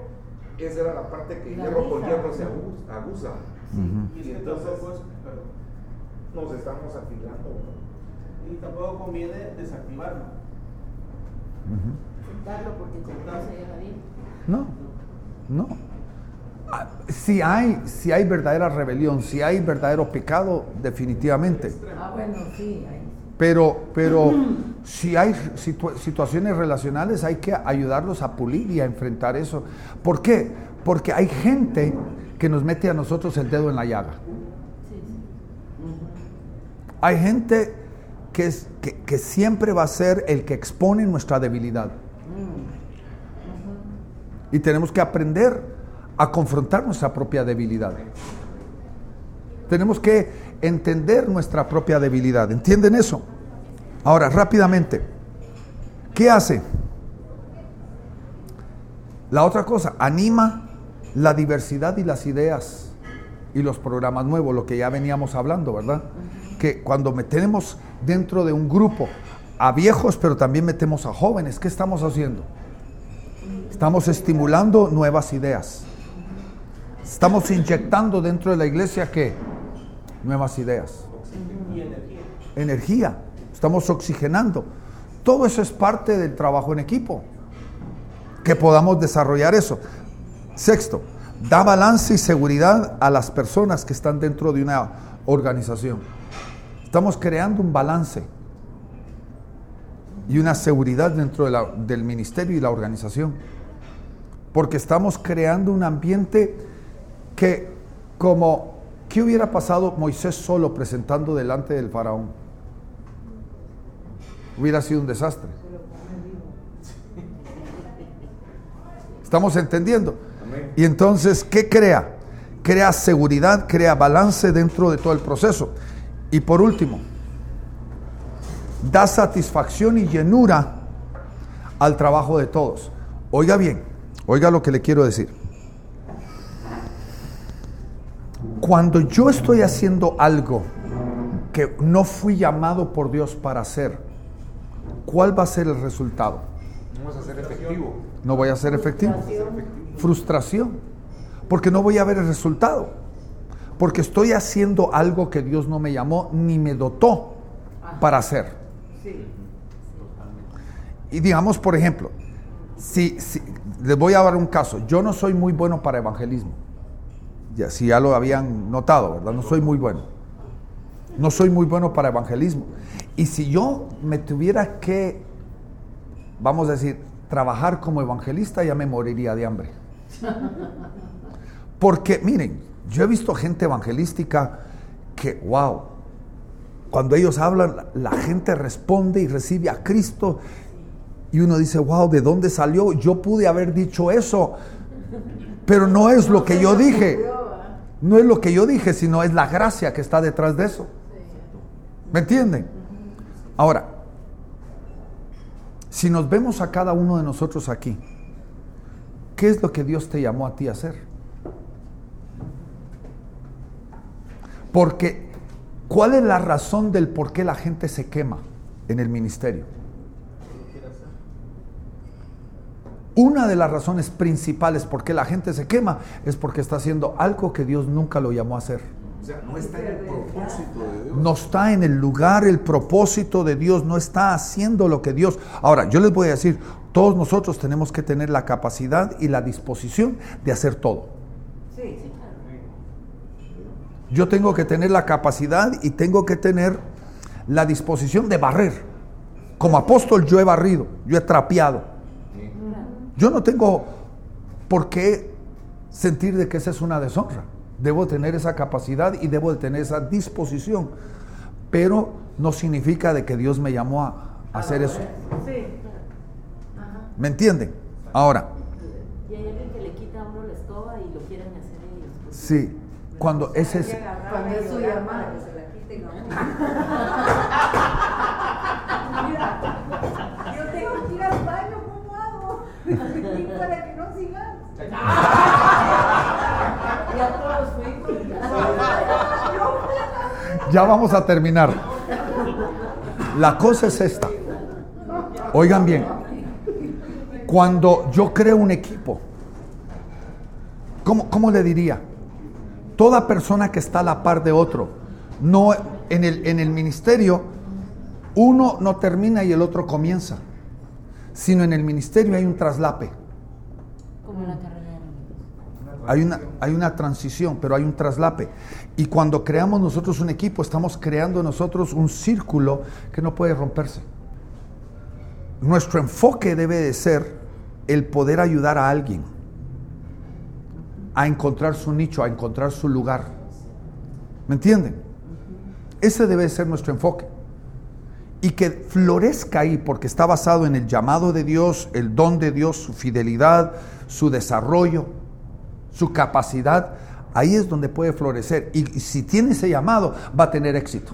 esa era la parte que La hierro con hierro se. Ujú. Y entonces tampoco es- perdón. nos estamos afilando. ¿no? Y tampoco conviene desactivarlo. Porque se. No, no. Ah, Si hay, si hay verdadera rebelión, si hay verdadero pecado, definitivamente. Ah, bueno, sí. sí. Pero, pero si hay situ- situaciones relacionales, hay que ayudarlos a pulir y a enfrentar eso. ¿Por qué? Porque hay gente que nos mete a nosotros el dedo en la llaga. Hay gente que, es, que, siempre va a ser el que expone nuestra debilidad. Y tenemos que aprender a confrontar nuestra propia debilidad. Tenemos que entender nuestra propia debilidad. ¿Entienden eso? Ahora, rápidamente, ¿qué hace? La otra cosa, anima la diversidad y las ideas y los programas nuevos, lo que ya veníamos hablando, ¿verdad? Que cuando metemos dentro de un grupo a viejos, pero también metemos a jóvenes, ¿qué estamos haciendo? Estamos estimulando nuevas ideas. Estamos inyectando dentro de la iglesia qué? Nuevas ideas. Energía. Estamos oxigenando. Todo eso es parte del trabajo en equipo. Que podamos desarrollar eso. Sexto, da balance y seguridad a las personas que están dentro de una organización. Estamos creando un balance y una seguridad dentro de la- del ministerio y la organización. Porque estamos creando un ambiente que, como, ¿qué hubiera pasado Moisés solo presentando delante del faraón? Hubiera sido un desastre. ¿Estamos entendiendo? Y entonces, ¿qué crea? Crea seguridad, crea balance dentro de todo el proceso. Y por último, da satisfacción y llenura al trabajo de todos. Oiga bien, oiga lo que le quiero decir. Cuando yo estoy haciendo algo que no fui llamado por Dios para hacer, ¿cuál va a ser el resultado? Vamos a ser efectivo. No voy a ser efectivo. Frustración. Porque no voy a ver el resultado. Porque estoy haciendo algo que Dios no me llamó ni me dotó para hacer. Sí. Y digamos, por ejemplo, si, si- les voy a dar un caso. Yo no soy muy bueno para evangelismo. Ya, si ya lo habían notado, ¿verdad? No soy muy bueno. No soy muy bueno para evangelismo. Y si yo me tuviera que, vamos a decir, trabajar como evangelista, ya me moriría de hambre. Porque, miren, yo he visto gente evangelística que, wow, cuando ellos hablan, la gente responde y recibe a Cristo. Y uno dice, wow, ¿de dónde salió? Yo pude haber dicho eso, pero no es lo que yo dije. No es lo que yo dije, sino es la gracia que está detrás de eso. ¿Me entienden? Ahora, si nos vemos a cada uno de nosotros aquí, ¿qué es lo que Dios te llamó a ti a hacer? Porque, ¿cuál es la razón del por qué la gente se quema en el ministerio? Una de las razones principales por qué la gente se quema es porque está haciendo algo que Dios nunca lo llamó a hacer. O sea, no está en el propósito de Dios. No está en el lugar, el propósito de Dios, no está haciendo lo que Dios... Ahora, yo les voy a decir, todos nosotros tenemos que tener la capacidad y la disposición de hacer todo. Yo tengo que tener la capacidad y tengo que tener la disposición de barrer. Como apóstol yo he barrido, yo he trapeado. Yo no tengo por qué sentir de que esa es una deshonra. Debo tener esa capacidad y debo de tener esa disposición. Pero no significa de que Dios me llamó a hacer eso. sí. ¿Me entienden? Ahora, Y hay alguien que le quita a uno la escoba y lo quieren hacer ellos. sí, cuando ese es... Cuando es su para que se la quiten a yo tengo que ir al baño, ¿cómo hago? Para que no sigan. Ya todos fuimos. Ya vamos a terminar. La cosa es esta. Oigan bien. Cuando yo creo un equipo, ¿cómo, cómo le diría? Toda persona que está a la par de otro, no en el, en el ministerio, uno no termina y el otro comienza, sino en el ministerio hay un traslape. Como la carrera de amigos. Hay una, hay una transición, pero hay un traslape. Y cuando creamos nosotros un equipo, estamos creando nosotros un círculo que no puede romperse. Nuestro enfoque debe de ser el poder ayudar a alguien a encontrar su nicho, a encontrar su lugar. ¿Me entienden? Ese debe ser nuestro enfoque. Y que florezca ahí porque está basado en el llamado de Dios, el don de Dios, su fidelidad, su desarrollo, su capacidad. Ahí es donde puede florecer. Y si tiene ese llamado, va a tener éxito.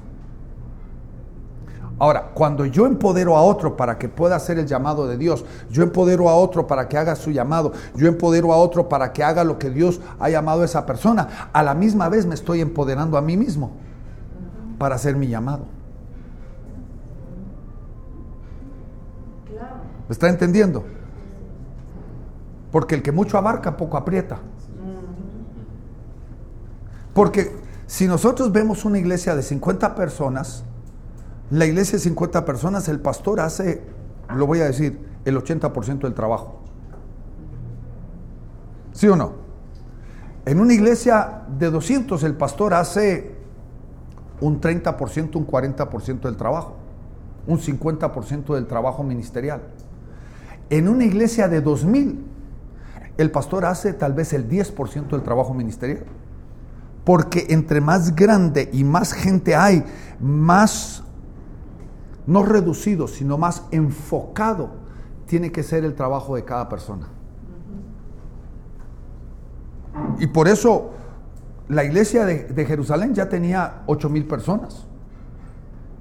Ahora, cuando yo empodero a otro para que pueda hacer el llamado de Dios, yo empodero a otro para que haga su llamado, yo empodero a otro para que haga lo que Dios ha llamado a esa persona, a la misma vez me estoy empoderando a mí mismo para hacer mi llamado. ¿Me está entendiendo? Porque el que mucho abarca, poco aprieta. Porque si nosotros vemos una iglesia de 50 personas, la iglesia de 50 personas, el pastor hace, lo voy a decir, el 80% del trabajo. ¿Sí o no? En una iglesia de 200, el pastor hace un 30%, un 40% del trabajo, un 50% del trabajo ministerial. En una iglesia de 2000, el pastor hace tal vez el 10% del trabajo ministerial. Porque entre más grande y más gente hay, más, no reducido, sino más enfocado, tiene que ser el trabajo de cada persona. Y por eso la iglesia de, Jerusalén ya tenía 8 mil personas.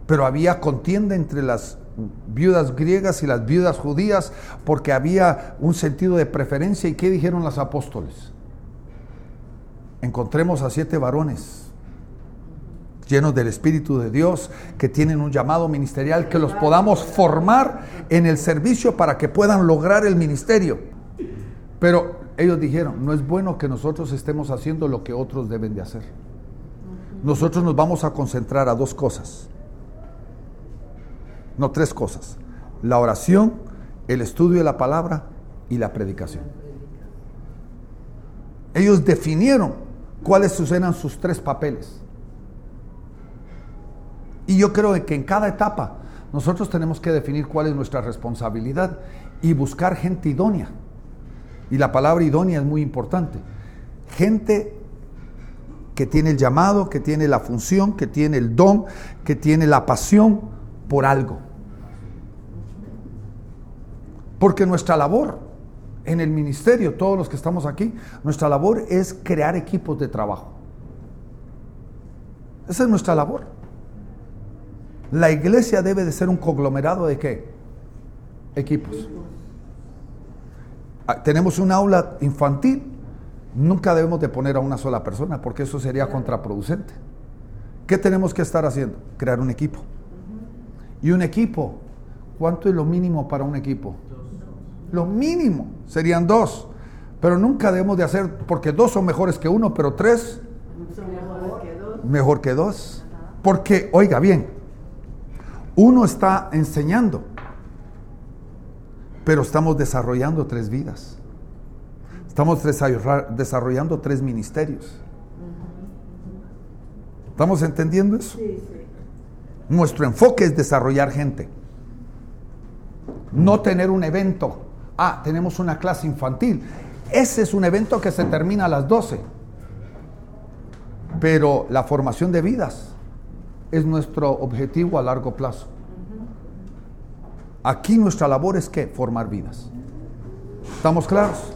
Pero había contienda entre las viudas griegas y las viudas judías porque había un sentido de preferencia. ¿Y qué dijeron los apóstoles? Encontremos a siete varones llenos del Espíritu de Dios, que tienen un llamado ministerial, que los podamos formar en el servicio para que puedan lograr el ministerio. Pero ellos dijeron, no es bueno que nosotros estemos haciendo lo que otros deben de hacer. Nosotros nos vamos a concentrar a dos cosas. No, tres cosas. La oración, el estudio de la palabra y la predicación. Ellos definieron cuáles eran sus tres papeles. Y yo creo que en cada etapa nosotros tenemos que definir cuál es nuestra responsabilidad y buscar gente idónea. Y la palabra idónea es muy importante. Gente que tiene el llamado, que tiene la función, que tiene el don, que tiene la pasión por algo. Porque nuestra labor en el ministerio, todos los que estamos aquí, nuestra labor es crear equipos de trabajo. Esa es nuestra labor. La iglesia debe de ser un conglomerado de qué? Equipos. Ah, Tenemos un aula infantil, nunca debemos de poner a una sola persona porque eso sería contraproducente. ¿Qué tenemos que estar haciendo? Crear un equipo. Y un equipo, ¿cuánto es lo mínimo para un equipo? Lo mínimo. serían dos. Pero nunca debemos de hacer, porque dos son mejores que uno, pero tres mejor que dos. Porque, oiga bien, uno está enseñando, pero estamos desarrollando tres vidas. Estamos desarrolla- desarrollando tres ministerios. ¿Estamos entendiendo eso? Sí, sí. Nuestro enfoque es desarrollar gente. No tener un evento. Ah, tenemos una clase infantil. Ese es un evento que se termina a las 12. Pero la formación de vidas es nuestro objetivo a largo plazo. Aquí nuestra labor es que formar vidas. ¿Estamos claros?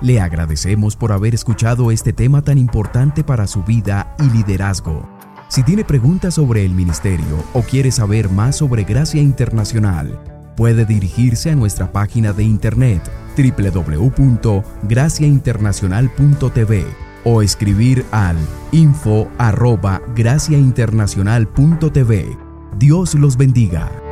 Le agradecemos por haber escuchado este tema tan importante para su vida y liderazgo. Si tiene preguntas sobre el ministerio o quiere saber más sobre Gracia Internacional, puede dirigirse a nuestra página de internet www.graciainternacional.tv o escribir al info arroba graciainternacional.tv. Dios los bendiga.